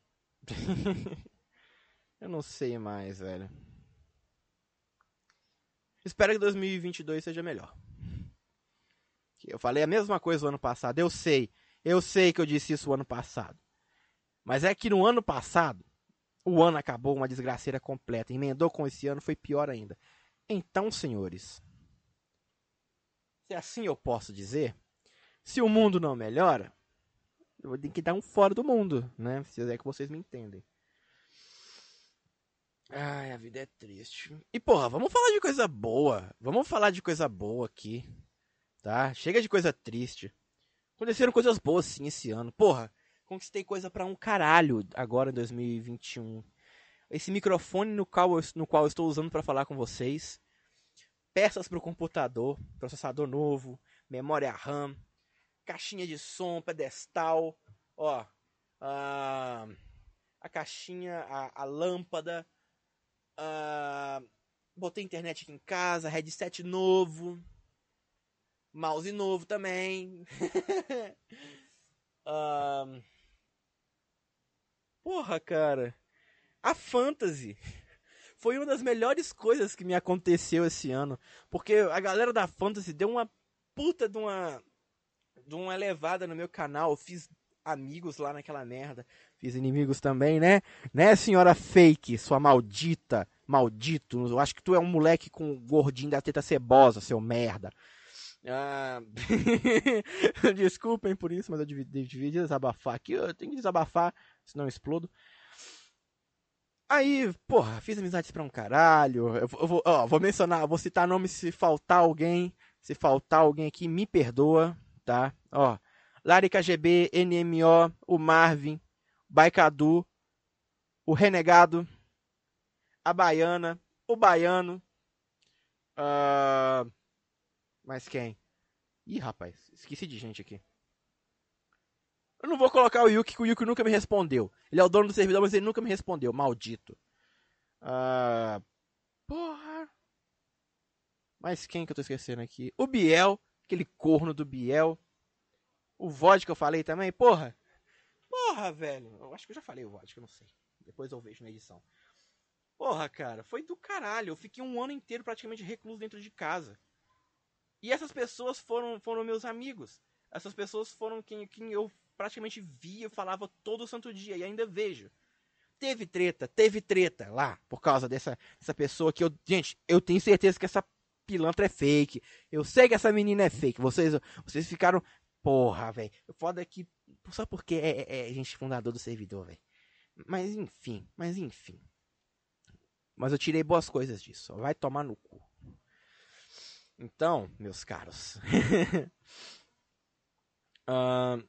Eu não sei mais, velho. Espero que 2022 seja melhor. Eu falei a mesma coisa no ano passado. Eu sei. Eu sei que eu disse isso o ano passado. Mas é que no ano passado, o ano acabou uma desgraceira completa. Emendou com esse ano, foi pior ainda. Então, senhores, se assim eu posso dizer, se o mundo não melhora, eu vou ter que dar um fora do mundo, né? Se é que vocês me entendem. Ai, a vida é triste. E porra, vamos falar de coisa boa. Vamos falar de coisa boa aqui. Tá? Chega de coisa triste. Aconteceram coisas boas sim esse ano. Porra, conquistei coisa pra um caralho agora em 2021. Esse microfone no qual eu, no qual eu estou usando pra falar com vocês. Peças pro computador, processador novo, memória RAM, caixinha de som, pedestal, ó, a, a caixinha, a, a lâmpada, a, botei internet aqui em casa, headset novo, mouse novo também. Ahn, porra, cara. A Fantasy foi uma das melhores coisas que me aconteceu esse ano. Porque a galera da Fantasy deu uma puta de uma, de uma elevada no meu canal. Eu fiz amigos lá naquela merda. Fiz inimigos também, né? Né, senhora fake, sua maldita, maldito. Eu acho que tu é um moleque com gordinho da teta cebosa, seu merda. Ah, Desculpem por isso, mas eu devia, desabafar aqui. Eu tenho que desabafar, senão explodo. Aí, porra, fiz amizades pra um caralho. Eu, vou- ó, vou mencionar, vou citar nome se faltar alguém. Se faltar alguém aqui, me perdoa, tá? Ó, Lari KGB, NMO, o Marvin, Baicadu, o Renegado, a Baiana, o Baiano. ah, mais quem? Ih, rapaz, esqueci de gente aqui. Eu não vou colocar o Yuki, que o Yuki nunca me respondeu. Ele é o dono do servidor, mas ele nunca me respondeu. Maldito. Ah, porra. Mas quem que eu tô esquecendo aqui? O Biel, aquele corno do Biel. O Vodka que eu falei também. Porra. Porra, velho. Eu acho que eu já falei o Vodka, eu não sei. Depois eu vejo na edição. Porra, cara, foi do caralho. Eu fiquei um ano inteiro praticamente recluso dentro de casa. E essas pessoas foram, foram meus amigos. Essas pessoas foram quem, quem eu praticamente via, falava todo santo dia e ainda vejo. Teve treta, teve treta lá por causa dessa, dessa pessoa que eu. Gente, eu tenho certeza que essa pilantra é fake. Eu sei que essa menina é fake. Vocês, vocês ficaram. Porra, velho. Foda que. Só porque é, é, é gente fundador do servidor, velho. Mas enfim, mas enfim. Mas eu tirei boas coisas disso. Vai tomar no cu. Então, meus caros. Ahn,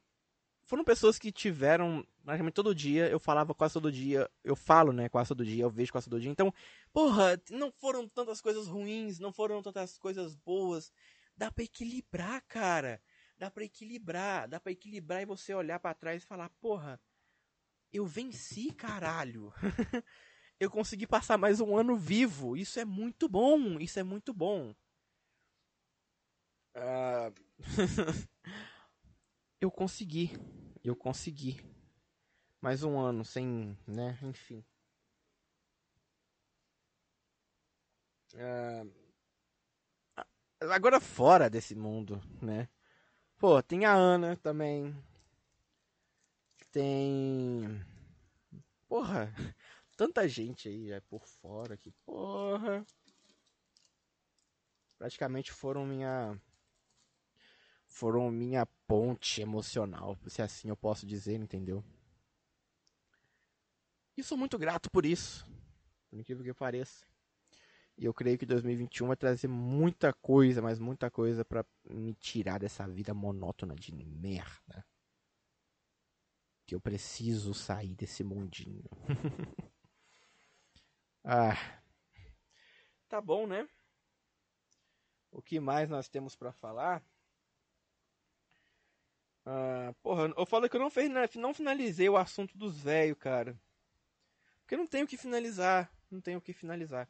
foram pessoas que tiveram praticamente todo dia, eu falava quase todo dia, eu falo, né, quase todo dia, eu vejo quase todo dia. Então, porra, não foram tantas coisas ruins, não foram tantas coisas boas. Dá pra equilibrar, cara. Dá pra equilibrar, dá pra equilibrar e você olhar pra trás e falar, porra, eu venci, caralho. eu consegui passar mais um ano vivo. Isso é muito bom, isso é muito bom. Ah, eu consegui, eu consegui. Mais um ano sem, né, enfim. Ah, agora fora desse mundo, né? Pô, tem a Ana também. Tem. Porra, tanta gente aí é por fora que, porra. Praticamente foram minha. Foram minha ponte emocional, se assim eu posso dizer, entendeu? E sou muito grato por isso. Por incrível que pareça. E eu creio que 2021 vai trazer muita coisa, mas muita coisa pra me tirar dessa vida monótona de merda. Que eu preciso sair desse mundinho. ah. Tá bom, né? O que mais nós temos pra falar? Ah, porra, eu falo que eu não, fez, não finalizei o assunto dos velhos, cara. Porque não tenho o que finalizar. Não tenho o que finalizar.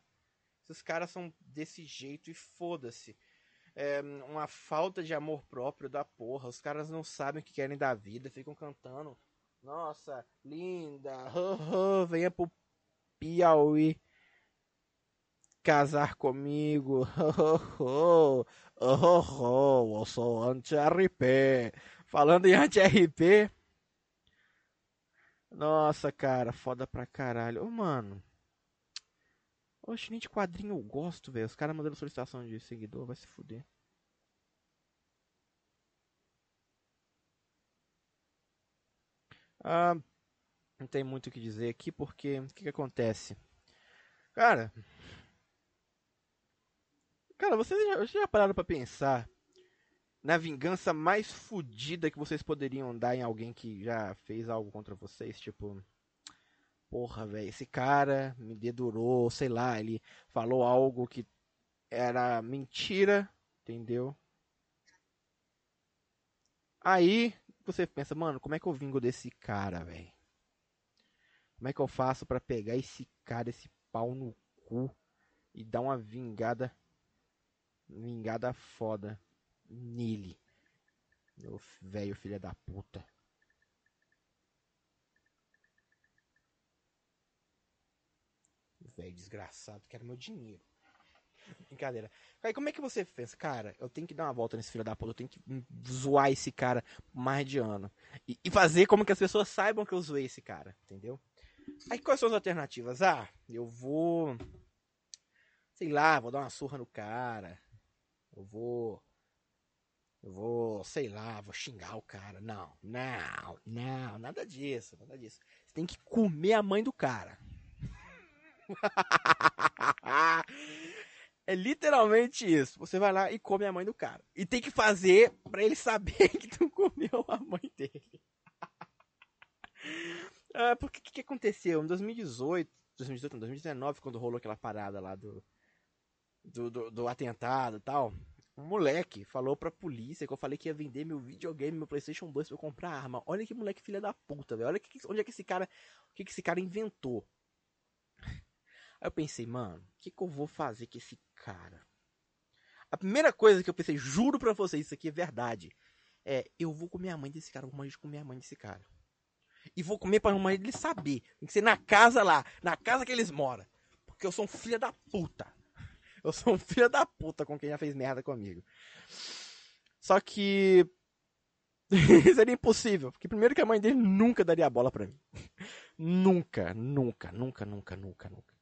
Esses caras são desse jeito e foda-se. É uma falta de amor próprio da porra. Os caras não sabem o que querem da vida, ficam cantando. Nossa, linda, oh, oh, venha pro Piauí casar comigo. Oh, oh, oh, oh, eu sou anti-RP. Falando em anti-RP. Nossa, cara, foda pra caralho. Ô, mano. Oxe, nem de quadrinho eu gosto, velho. Os caras mandando solicitação de seguidor, vai se fuder. Ah, não tem muito o que dizer aqui, porque o que, que acontece? Cara. Cara, vocês já, já pararam pra pensar na vingança mais fodida que vocês poderiam dar em alguém que já fez algo contra vocês? Tipo. Porra, velho, esse cara me dedurou, sei lá, ele falou algo que era mentira, entendeu? Aí você pensa, mano, como é que eu vingo desse cara, velho? Como é que eu faço para pegar esse cara, esse pau no cu e dar uma vingada, vingada foda nele, meu velho filho da puta? Velho desgraçado, quero meu dinheiro. Brincadeira. Aí como é que você pensa? Cara, eu tenho que dar uma volta nesse filho da puta, eu tenho que zoar esse cara mais de ano. E, e, fazer como que as pessoas saibam que eu zoei esse cara, entendeu? Aí quais são as alternativas? Ah, eu vou. Sei lá, vou dar uma surra no cara. Eu vou. Eu vou, sei lá, vou xingar o cara. Não, não, não, nada disso, nada disso. Você tem que comer a mãe do cara. É literalmente isso. Você vai lá e come a mãe do cara. E tem que fazer para ele saber que tu comeu a mãe dele. ah, porque o que, que, aconteceu? Em 2018, 2018, não, 2019, quando rolou aquela parada lá do, do, do, do atentado e tal, um moleque falou pra polícia que eu falei que ia vender meu videogame, meu Playstation 2 pra eu comprar arma. Olha que moleque filha da puta, velho. Olha que, onde é que esse cara. O que, que esse cara inventou. Aí eu pensei, mano, o que, que eu vou fazer com esse cara? A primeira coisa que eu pensei, juro pra vocês, isso aqui é verdade. É, eu vou comer a mãe desse cara, vou morrer de comer a mãe desse cara. E vou comer pra mãe dele saber. Tem que ser na casa lá, na casa que eles moram. Porque eu sou um filho da puta. Eu sou um filho da puta com quem já fez merda comigo. Só que. seria impossível. Porque primeiro que a mãe dele nunca daria a bola pra mim. nunca, nunca, nunca, nunca, nunca, nunca.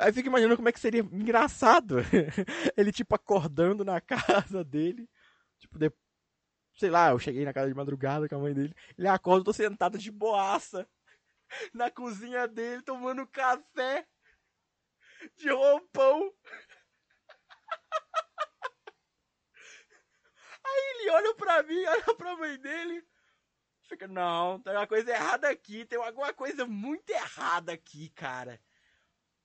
Aí fica imaginando como é que seria engraçado. ele, tipo, acordando na casa dele. Tipo, de... sei lá, eu cheguei na casa de madrugada com a mãe dele. Ele acorda, eu tô sentado de boaça. Na cozinha dele, tomando café. De roupão. Aí ele olha pra mim, olha pra mãe dele. Não, tem uma coisa errada aqui. Tem alguma coisa muito errada aqui, cara.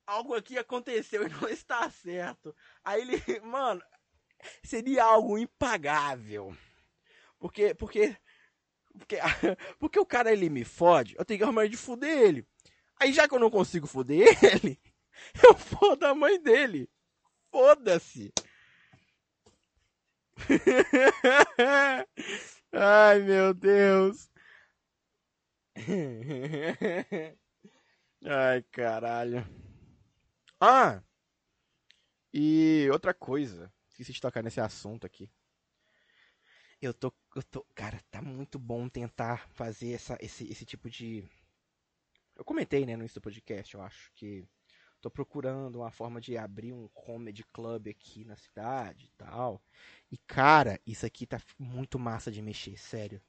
Algo aqui aconteceu e não está certo. Aí ele, mano, seria algo impagável. Porque, porque, porque, porque o cara ele me fode, eu tenho que arrumar de fuder ele. Aí já que eu não consigo fuder ele, eu fodo a mãe dele. Foda-se. Ai, meu Deus. Ai, caralho. Ah! E outra coisa. Esqueci de tocar nesse assunto aqui. Eu tô. Eu tô. Cara, tá muito bom tentar fazer essa, esse, esse tipo de. Eu comentei, né, no do podcast, eu acho que tô procurando uma forma de abrir um comedy club aqui na cidade e tal. E cara, isso aqui tá muito massa de mexer, sério.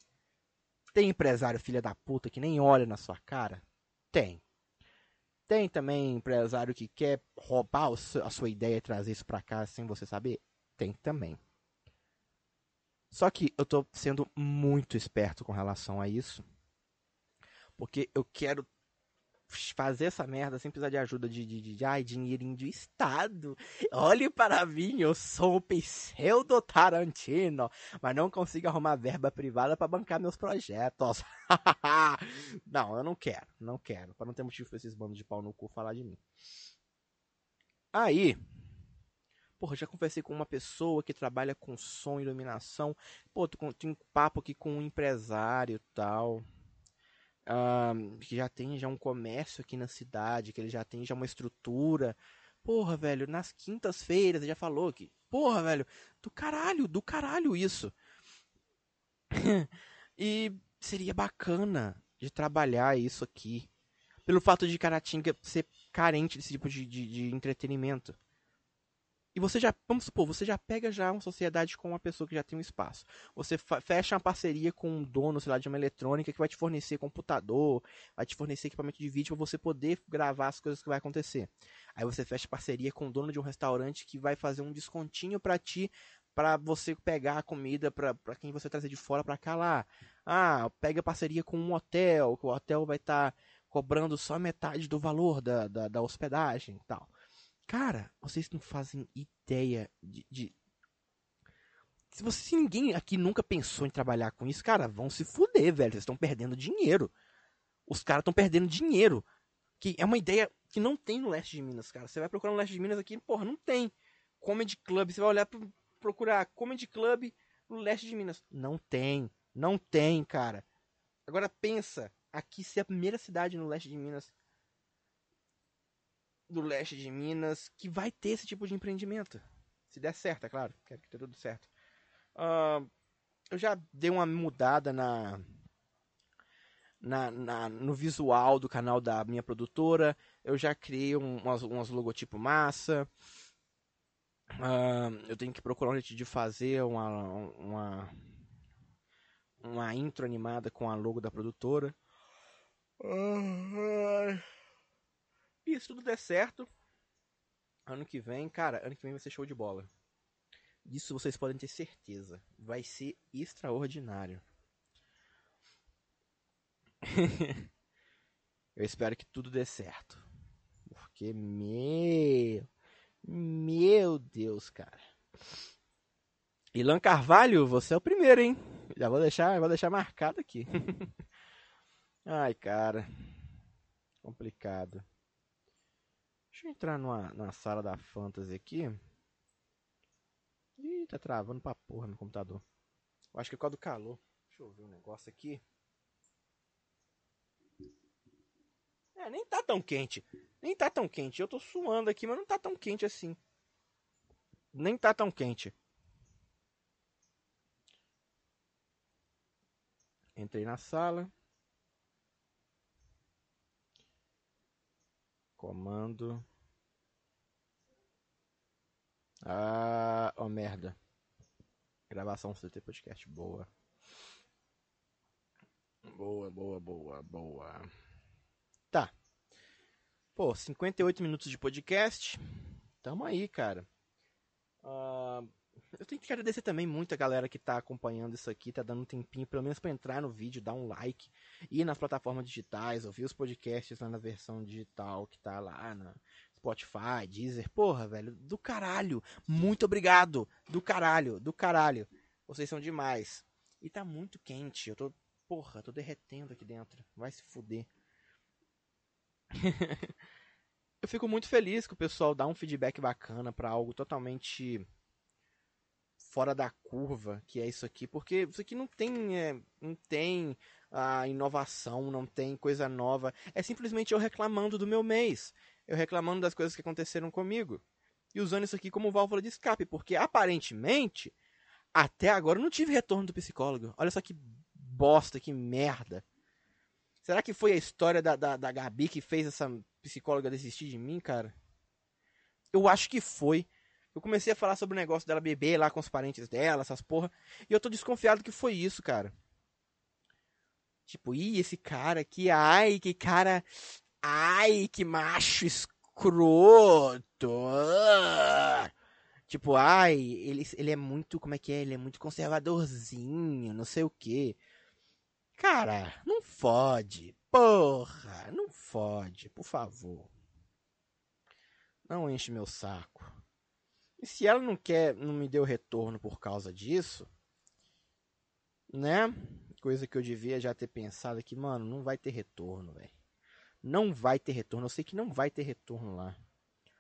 Tem empresário filha da puta que nem olha na sua cara? Tem. Tem também empresário que quer roubar a sua ideia e trazer isso pra cá sem você saber? Tem também. Só que eu tô sendo muito esperto com relação a isso. Porque eu quero fazer essa merda sem precisar de ajuda de, de, de, de ai, dinheirinho de Estado. Olhe para mim, eu sou o pseudo Tarantino, mas não consigo arrumar verba privada para bancar meus projetos. não, eu não quero, não quero, para não ter motivo pra esses bandos de pau no cu falar de mim. Aí, porra, já conversei com uma pessoa que trabalha com som e iluminação. Pô, tem um papo aqui com um empresário e tal que já tem já um comércio aqui na cidade, que ele já tem já uma estrutura. Porra, velho, nas quintas-feiras ele já falou que, porra, velho, do caralho, do caralho isso. e seria bacana de trabalhar isso aqui. Pelo fato de Caratinga ser carente desse tipo de, de, de entretenimento. E você já, vamos supor, você já pega já uma sociedade com uma pessoa que já tem um espaço. Você fecha uma parceria com um dono, sei lá, de uma eletrônica que vai te fornecer computador, vai te fornecer equipamento de vídeo para você poder gravar as coisas que vai acontecer. Aí você fecha parceria com o dono de um restaurante que vai fazer um descontinho para ti, para você pegar a comida para quem você trazer de fora para cá lá. Ah, pega parceria com um hotel, que o hotel vai estar cobrando só metade do valor da, da, da hospedagem e tal. Cara, vocês não fazem ideia de. de... Se, você, se ninguém aqui nunca pensou em trabalhar com isso, cara, vão se fuder, velho. Vocês estão perdendo dinheiro. Os caras estão perdendo dinheiro. Que é uma ideia que não tem no leste de Minas, cara. Você vai procurar no leste de Minas aqui, porra, não tem. Comedy Club, você vai olhar pro, procurar Comedy Club no leste de Minas. Não tem. Não tem, cara. Agora pensa, aqui ser a primeira cidade no leste de Minas do leste de Minas que vai ter esse tipo de empreendimento. Se der certo, é claro. Quero que dê tudo certo. Ah, eu já dei uma mudada na, na, na- no visual do canal da minha produtora. Eu já criei um, umas, umas logotipo massa. Ah, eu tenho que procurar um jeito de fazer uma, uma, uma intro animada com a logo da produtora. Ah, e se tudo der certo, ano que vem, cara, ano que vem vai ser show de bola. Disso vocês podem ter certeza. Vai ser extraordinário. Eu espero que tudo dê certo. Porque, meu. Meu Deus, cara. Ilan Carvalho, você é o primeiro, hein? Já vou deixar, vou deixar marcado aqui. Ai, cara. Complicado. Deixa eu entrar numa, numa sala da fantasy aqui. Ih, tá travando pra porra meu computador. Eu acho que é por causa do calor. Deixa eu ver um negócio aqui. É, nem tá tão quente. Nem tá tão quente. Eu tô suando aqui, mas não tá tão quente assim. Nem tá tão quente. Entrei na sala. Comando. Ah, oh merda. Gravação CT Podcast. Boa. Boa, boa, boa, boa. Tá. Pô, 58 minutos de podcast. Tamo aí, cara. Ah, eu tenho que agradecer também muito a galera que tá acompanhando isso aqui, tá dando um tempinho, pelo menos pra entrar no vídeo, dar um like, ir nas plataformas digitais, ouvir os podcasts lá na versão digital que tá lá na Spotify, Deezer. Porra, velho, do caralho. Muito obrigado. Do caralho, do caralho. Vocês são demais. E tá muito quente. Eu tô, porra, tô derretendo aqui dentro. Vai se fuder. eu fico muito feliz que o pessoal dá um feedback bacana pra algo totalmente fora da curva, que é isso aqui, porque isso aqui não tem, é, não tem a inovação, não tem coisa nova. É simplesmente eu reclamando do meu mês, eu reclamando das coisas que aconteceram comigo e usando isso aqui como válvula de escape, porque aparentemente até agora eu não tive retorno do psicólogo. Olha só que bosta, que merda. Será que foi a história da, da, da Gabi que fez essa psicóloga desistir de mim, cara? Eu acho que foi. Eu comecei a falar sobre o negócio dela beber lá com os parentes dela, essas porra. E eu tô desconfiado que foi isso, cara. Tipo, ih, esse cara aqui, ai, que cara. Ai, que macho escroto. Tipo, ai, ele, ele é muito. Como é que é? Ele é muito conservadorzinho, não sei o quê. Cara, não fode. Porra, não fode, por favor. Não enche meu saco. E se ela não quer, não me deu retorno por causa disso, né? Coisa que eu devia já ter pensado aqui, mano, não vai ter retorno, velho. Não vai ter retorno. Eu sei que não vai ter retorno lá.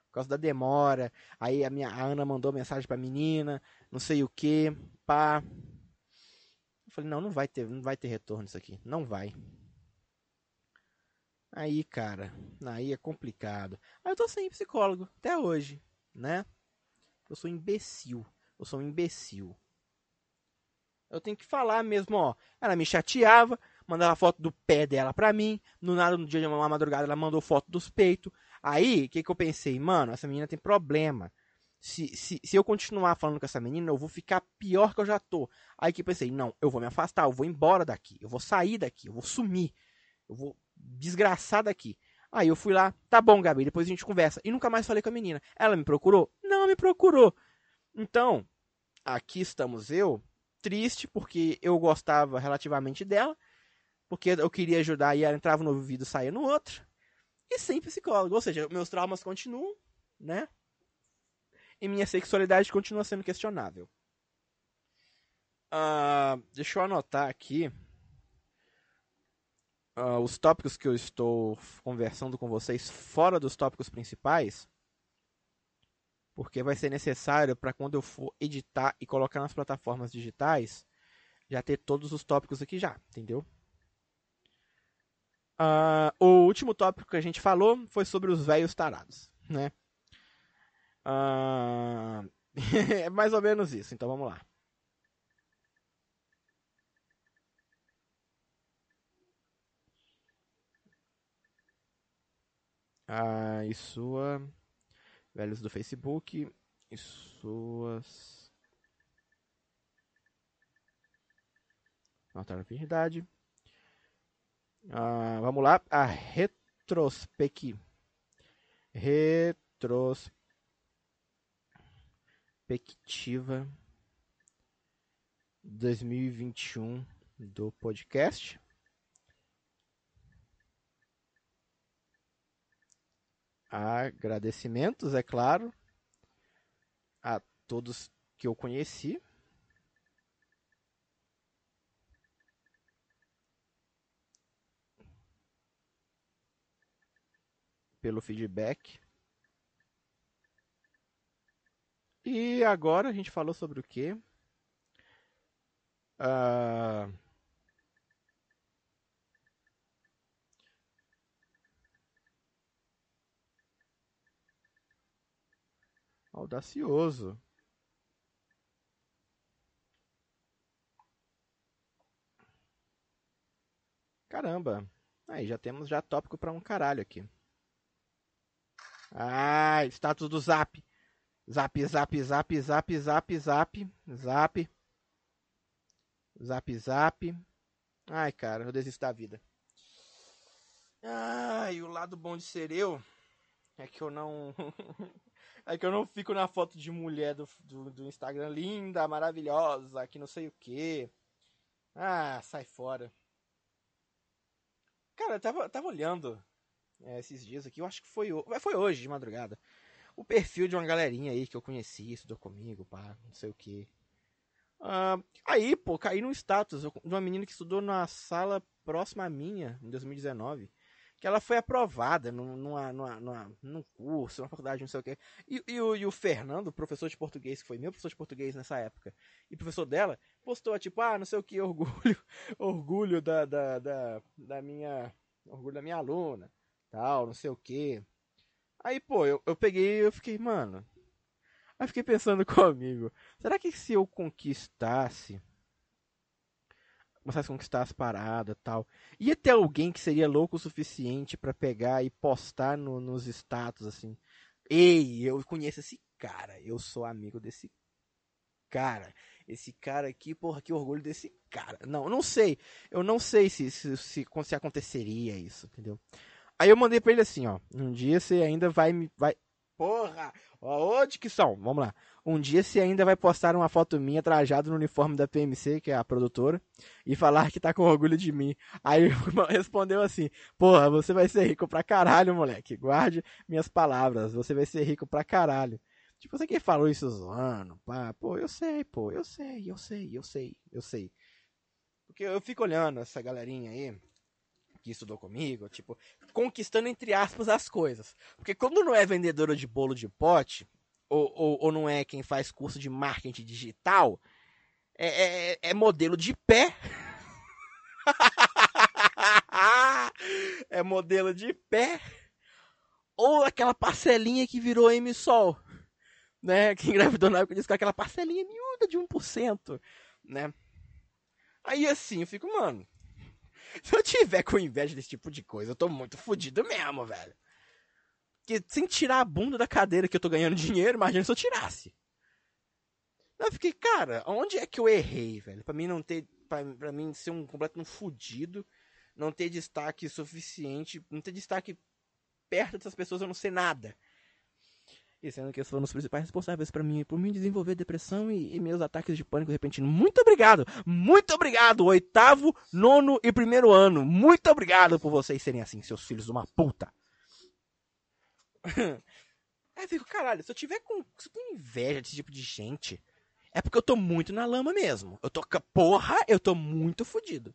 Por causa da demora. Aí a minha a Ana mandou mensagem pra menina, não sei o que, pá. Eu falei, não, não vai ter, não vai ter retorno isso aqui. Não vai. Aí, cara, aí é complicado. Aí eu tô sem psicólogo até hoje, né? Eu sou imbecil. Eu sou um imbecil. Eu tenho que falar mesmo, ó. Ela me chateava, mandava foto do pé dela pra mim. No nada, no dia de uma madrugada, ela mandou foto dos peitos. Aí, o que, que eu pensei? Mano, essa menina tem problema. Se, se, se eu continuar falando com essa menina, eu vou ficar pior que eu já tô. Aí que eu pensei, não, eu vou me afastar, eu vou embora daqui, eu vou sair daqui, eu vou sumir, eu vou desgraçar daqui. Aí eu fui lá, tá bom, Gabi, depois a gente conversa. E nunca mais falei com a menina. Ela me procurou? Não me procurou. Então, aqui estamos eu, triste, porque eu gostava relativamente dela, porque eu queria ajudar e ela entrava no ouvido e saía no outro, e sem psicólogo. Ou seja, meus traumas continuam, né? E minha sexualidade continua sendo questionável. Ah, deixa eu anotar aqui ah, os tópicos que eu estou conversando com vocês fora dos tópicos principais, porque vai ser necessário para quando eu for editar e colocar nas plataformas digitais, já ter todos os tópicos aqui já, entendeu? Ah, o último tópico que a gente falou foi sobre os velhos tarados, né? Ah, é mais ou menos isso, então vamos lá. Ah, e sua. Velhos do Facebook. E suas. Notar a virgindade. Ah, vamos lá. A retrospec. Retrospectiva 2021 do podcast. Agradecimentos, é claro, a todos que eu conheci. Pelo feedback. E agora a gente falou sobre o quê? Ah, audacioso. Caramba. Aí já temos já tópico para um caralho aqui. Ah, status do Zap. Zap, zap, zap, zap, zap, zap, zap. Zap, zap. Ai, cara, eu desisto da vida. Ai, o lado bom de ser eu é que eu não É que eu não fico na foto de mulher do, do, do Instagram linda, maravilhosa, que não sei o que. Ah, sai fora. Cara, eu tava, tava olhando é, esses dias aqui, eu acho que foi, ho- foi hoje, de madrugada. O perfil de uma galerinha aí que eu conheci, estudou comigo, pá, não sei o que. aí, pô, caí num status de uma menina que estudou na sala próxima à minha, em 2019. Que ela foi aprovada num, numa, numa, numa- num curso, numa faculdade, não sei o quê. E, e o, e o Fernando, professor de português, que foi meu professor de português nessa época, e professor dela, postou tipo, ah, não sei o que, orgulho, orgulho da, da, da, da minha. Orgulho da minha aluna, tal, não sei o que. Aí, pô, eu, eu peguei e eu fiquei, mano. Aí fiquei pensando comigo, será que se eu conquistasse. Começasse a conquistar as paradas tal. Ia ter alguém que seria louco o suficiente pra pegar e postar no- nos status assim. Ei, eu conheço esse cara, eu sou amigo desse cara. Esse cara aqui, porra, que orgulho desse cara. Não, não sei. Eu não sei se, se, se, se aconteceria isso, entendeu? Aí eu mandei pra ele assim, ó. Um dia você ainda vai me. Vai... Porra! Ó, ô, dicção, vamos lá. Um dia você ainda vai postar uma foto minha trajado no uniforme da PMC, que é a produtora, e falar que tá com orgulho de mim. Aí respondeu assim: Porra, você vai ser rico pra caralho, moleque. Guarde minhas palavras, você vai ser rico pra caralho. Tipo, você que falou isso zoando, pá. Pô, eu sei, pô, eu sei, eu sei, eu sei, eu sei. Porque eu fico olhando essa galerinha aí, que estudou comigo, tipo, conquistando entre aspas as coisas. Porque quando não é vendedora de bolo de pote, ou, ou, ou não é quem faz curso de marketing digital, é, é, é modelo de pé. é modelo de pé. Ou aquela parcelinha que virou M-Sol. Né? Que engravidou na época que aquela parcelinha miúda de 1%. Né? Aí assim, eu fico, mano. Se eu tiver com inveja desse tipo de coisa, eu tô muito fudido mesmo, velho. Porque sem tirar a bunda da cadeira que eu tô ganhando dinheiro, imagina se eu tirasse. Eu fiquei, cara, onde é que eu errei, velho? Pra mim não ter. Pra, pra mim ser um completo um fudido, não ter destaque suficiente, não ter destaque perto dessas pessoas, eu não sei nada. E sendo que esses foram os principais responsáveis pra mim, por mim desenvolver depressão e, e meus ataques de pânico repentino. Muito obrigado! Muito obrigado! Oitavo, nono e primeiro ano. Muito obrigado por vocês serem assim, seus filhos de uma puta. Aí fico, caralho, se eu tiver com, se eu tenho inveja desse tipo de gente, é porque eu tô muito na lama mesmo. Eu tô, porra, eu tô muito fudido.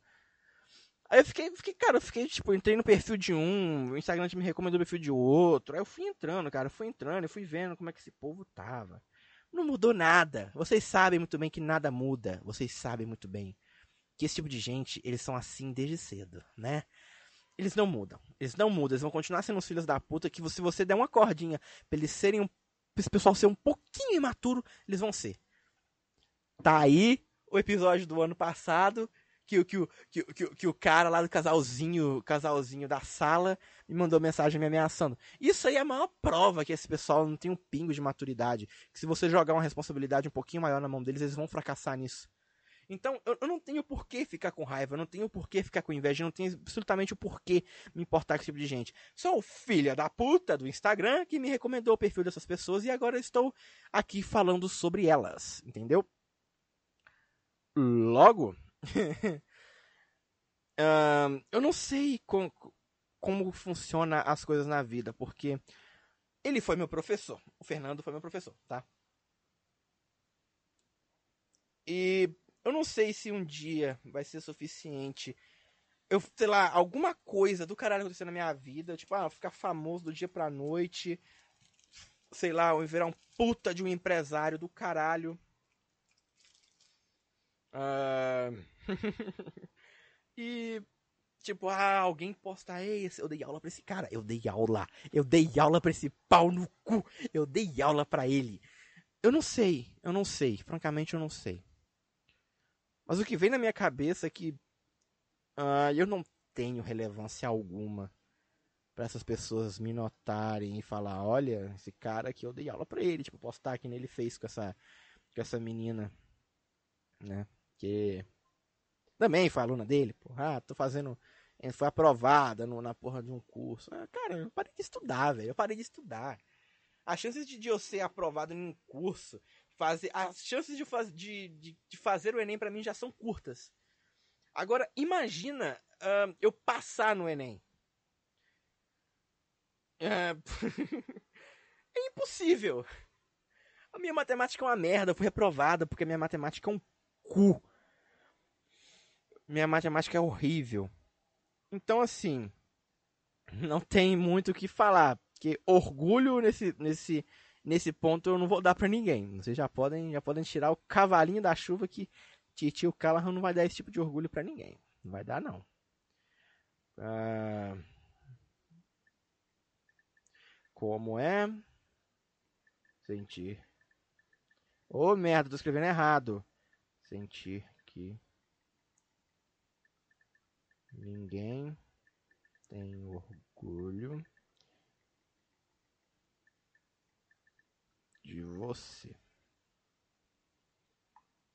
Aí eu fiquei, fiquei, cara, eu fiquei, tipo, entrei no perfil de um, o Instagram me recomendou o perfil de outro. Aí eu fui entrando, cara, eu fui entrando, eu fui vendo como é que esse povo tava. Não mudou nada. Vocês sabem muito bem que nada muda. Vocês sabem muito bem que esse tipo de gente, eles são assim desde cedo, né? Eles não mudam. Eles não mudam. Eles vão continuar sendo os filhos da puta que se você der uma cordinha pra eles serem um, pra esse pessoal ser um pouquinho imaturo, eles vão ser. Tá aí o episódio do ano passado que, o- que, que, que, que o cara lá do casalzinho, casalzinho da sala me mandou mensagem me ameaçando. Isso aí é a maior prova que esse pessoal não tem um pingo de maturidade. Que se você jogar uma responsabilidade um pouquinho maior na mão deles, eles vão fracassar nisso. Então, eu, eu não tenho por que ficar com raiva, eu não tenho por que ficar com inveja, eu não tenho absolutamente o porquê me importar com esse tipo de gente. Sou o da puta do Instagram que me recomendou o perfil dessas pessoas e agora estou aqui falando sobre elas, entendeu? Logo, ahn, eu não sei com- como funciona as coisas na vida, porque ele foi meu professor, o Fernando foi meu professor, tá? E eu não sei se um dia vai ser suficiente. Eu, sei lá, alguma coisa do caralho acontecer na minha vida, tipo, ah, ficar famoso do dia pra noite, sei lá, eu virar um puta de um empresário do caralho. Ah, e, tipo, ah, alguém posta, ei, eu dei aula pra esse cara. Eu dei aula. Eu dei aula pra esse pau no cu. Eu dei aula pra ele. Eu não sei, eu não sei. Francamente, eu não sei. Mas o que vem na minha cabeça é que ah, eu não tenho relevância alguma pra essas pessoas me notarem e falar, olha, esse cara aqui eu dei aula pra ele, tipo, postar que nem ele fez com essa com essa menina, né? Que também foi aluna dele, porra, ah, tô fazendo, eh, foi aprovada no- na porra de um curso. Ah, cara, eu parei de estudar, velho, eu parei de estudar. As chances de, de eu ser aprovado em um curso, fazer, as chances de, faz, de, de, de fazer o Enem pra mim já são curtas. Agora, imagina ahn, eu passar no Enem. É... é impossível. A minha matemática é uma merda, eu fui reprovada porque a minha matemática é um cu. Minha matemática é horrível. Então, assim, não tem muito o que falar. Porque orgulho nesse, nesse, nesse ponto eu não vou dar pra ninguém. Vocês já podem, já podem tirar o cavalinho da chuva que Titio Callahan não vai dar esse tipo de orgulho pra ninguém. Não vai dar, não. Ah, Como é? Sentir. Ô merda, tô escrevendo errado. Sentir que ninguém tem orgulho de você.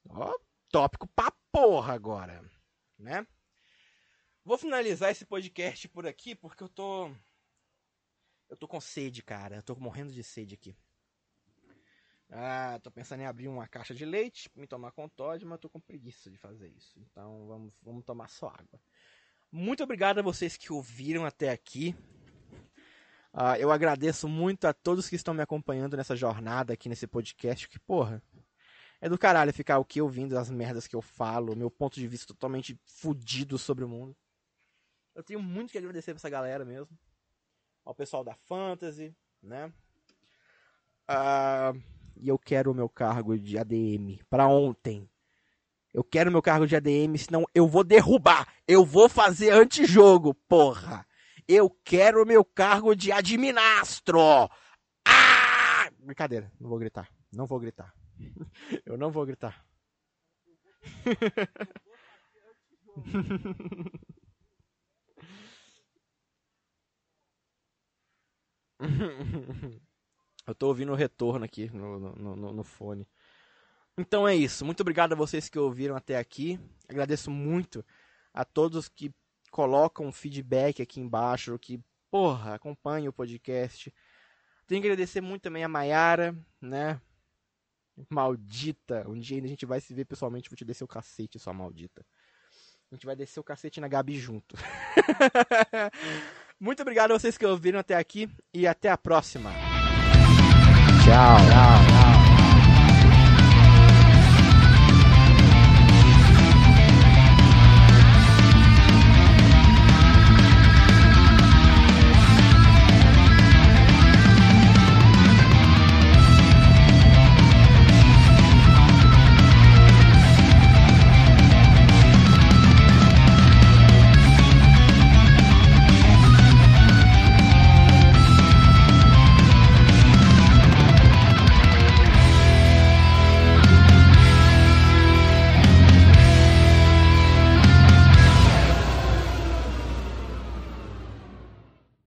Ó, tópico pra porra agora, né? Vou finalizar esse podcast por aqui porque eu tô eu tô com sede, cara. Eu tô morrendo de sede aqui. Ah, tô pensando em abrir uma caixa de leite, me tomar com Todd, mas tô com preguiça de fazer isso. Então vamos, vamos tomar só água. Muito obrigado a vocês que ouviram até aqui. Ah, eu agradeço muito a todos que estão me acompanhando nessa jornada aqui nesse podcast, que, porra, é do caralho ficar o que ouvindo as merdas que eu falo, meu ponto de vista totalmente fudido sobre o mundo. Eu tenho muito que agradecer pra essa galera mesmo. Ao pessoal da Fantasy, né? Ah, e eu quero o meu cargo de ADM pra ontem. Eu quero meu cargo de ADM, senão eu vou derrubar. Eu vou fazer antijogo, porra. Eu quero meu cargo de adminastro. Ah! Brincadeira, não vou gritar. Não vou gritar. Eu não vou gritar. Eu tô ouvindo o retorno aqui no, no, no, no fone. Então é isso. Muito obrigado a vocês que ouviram até aqui. Agradeço muito a todos que colocam feedback aqui embaixo, que, porra, acompanham o podcast. Tenho que agradecer muito também a Mayara, né? Maldita. Um dia ainda a gente vai se ver pessoalmente, vou te descer o cacete, sua maldita. A gente vai descer o cacete na Gabi junto. muito obrigado a vocês que ouviram até aqui e até a próxima. Tchau. Tchau.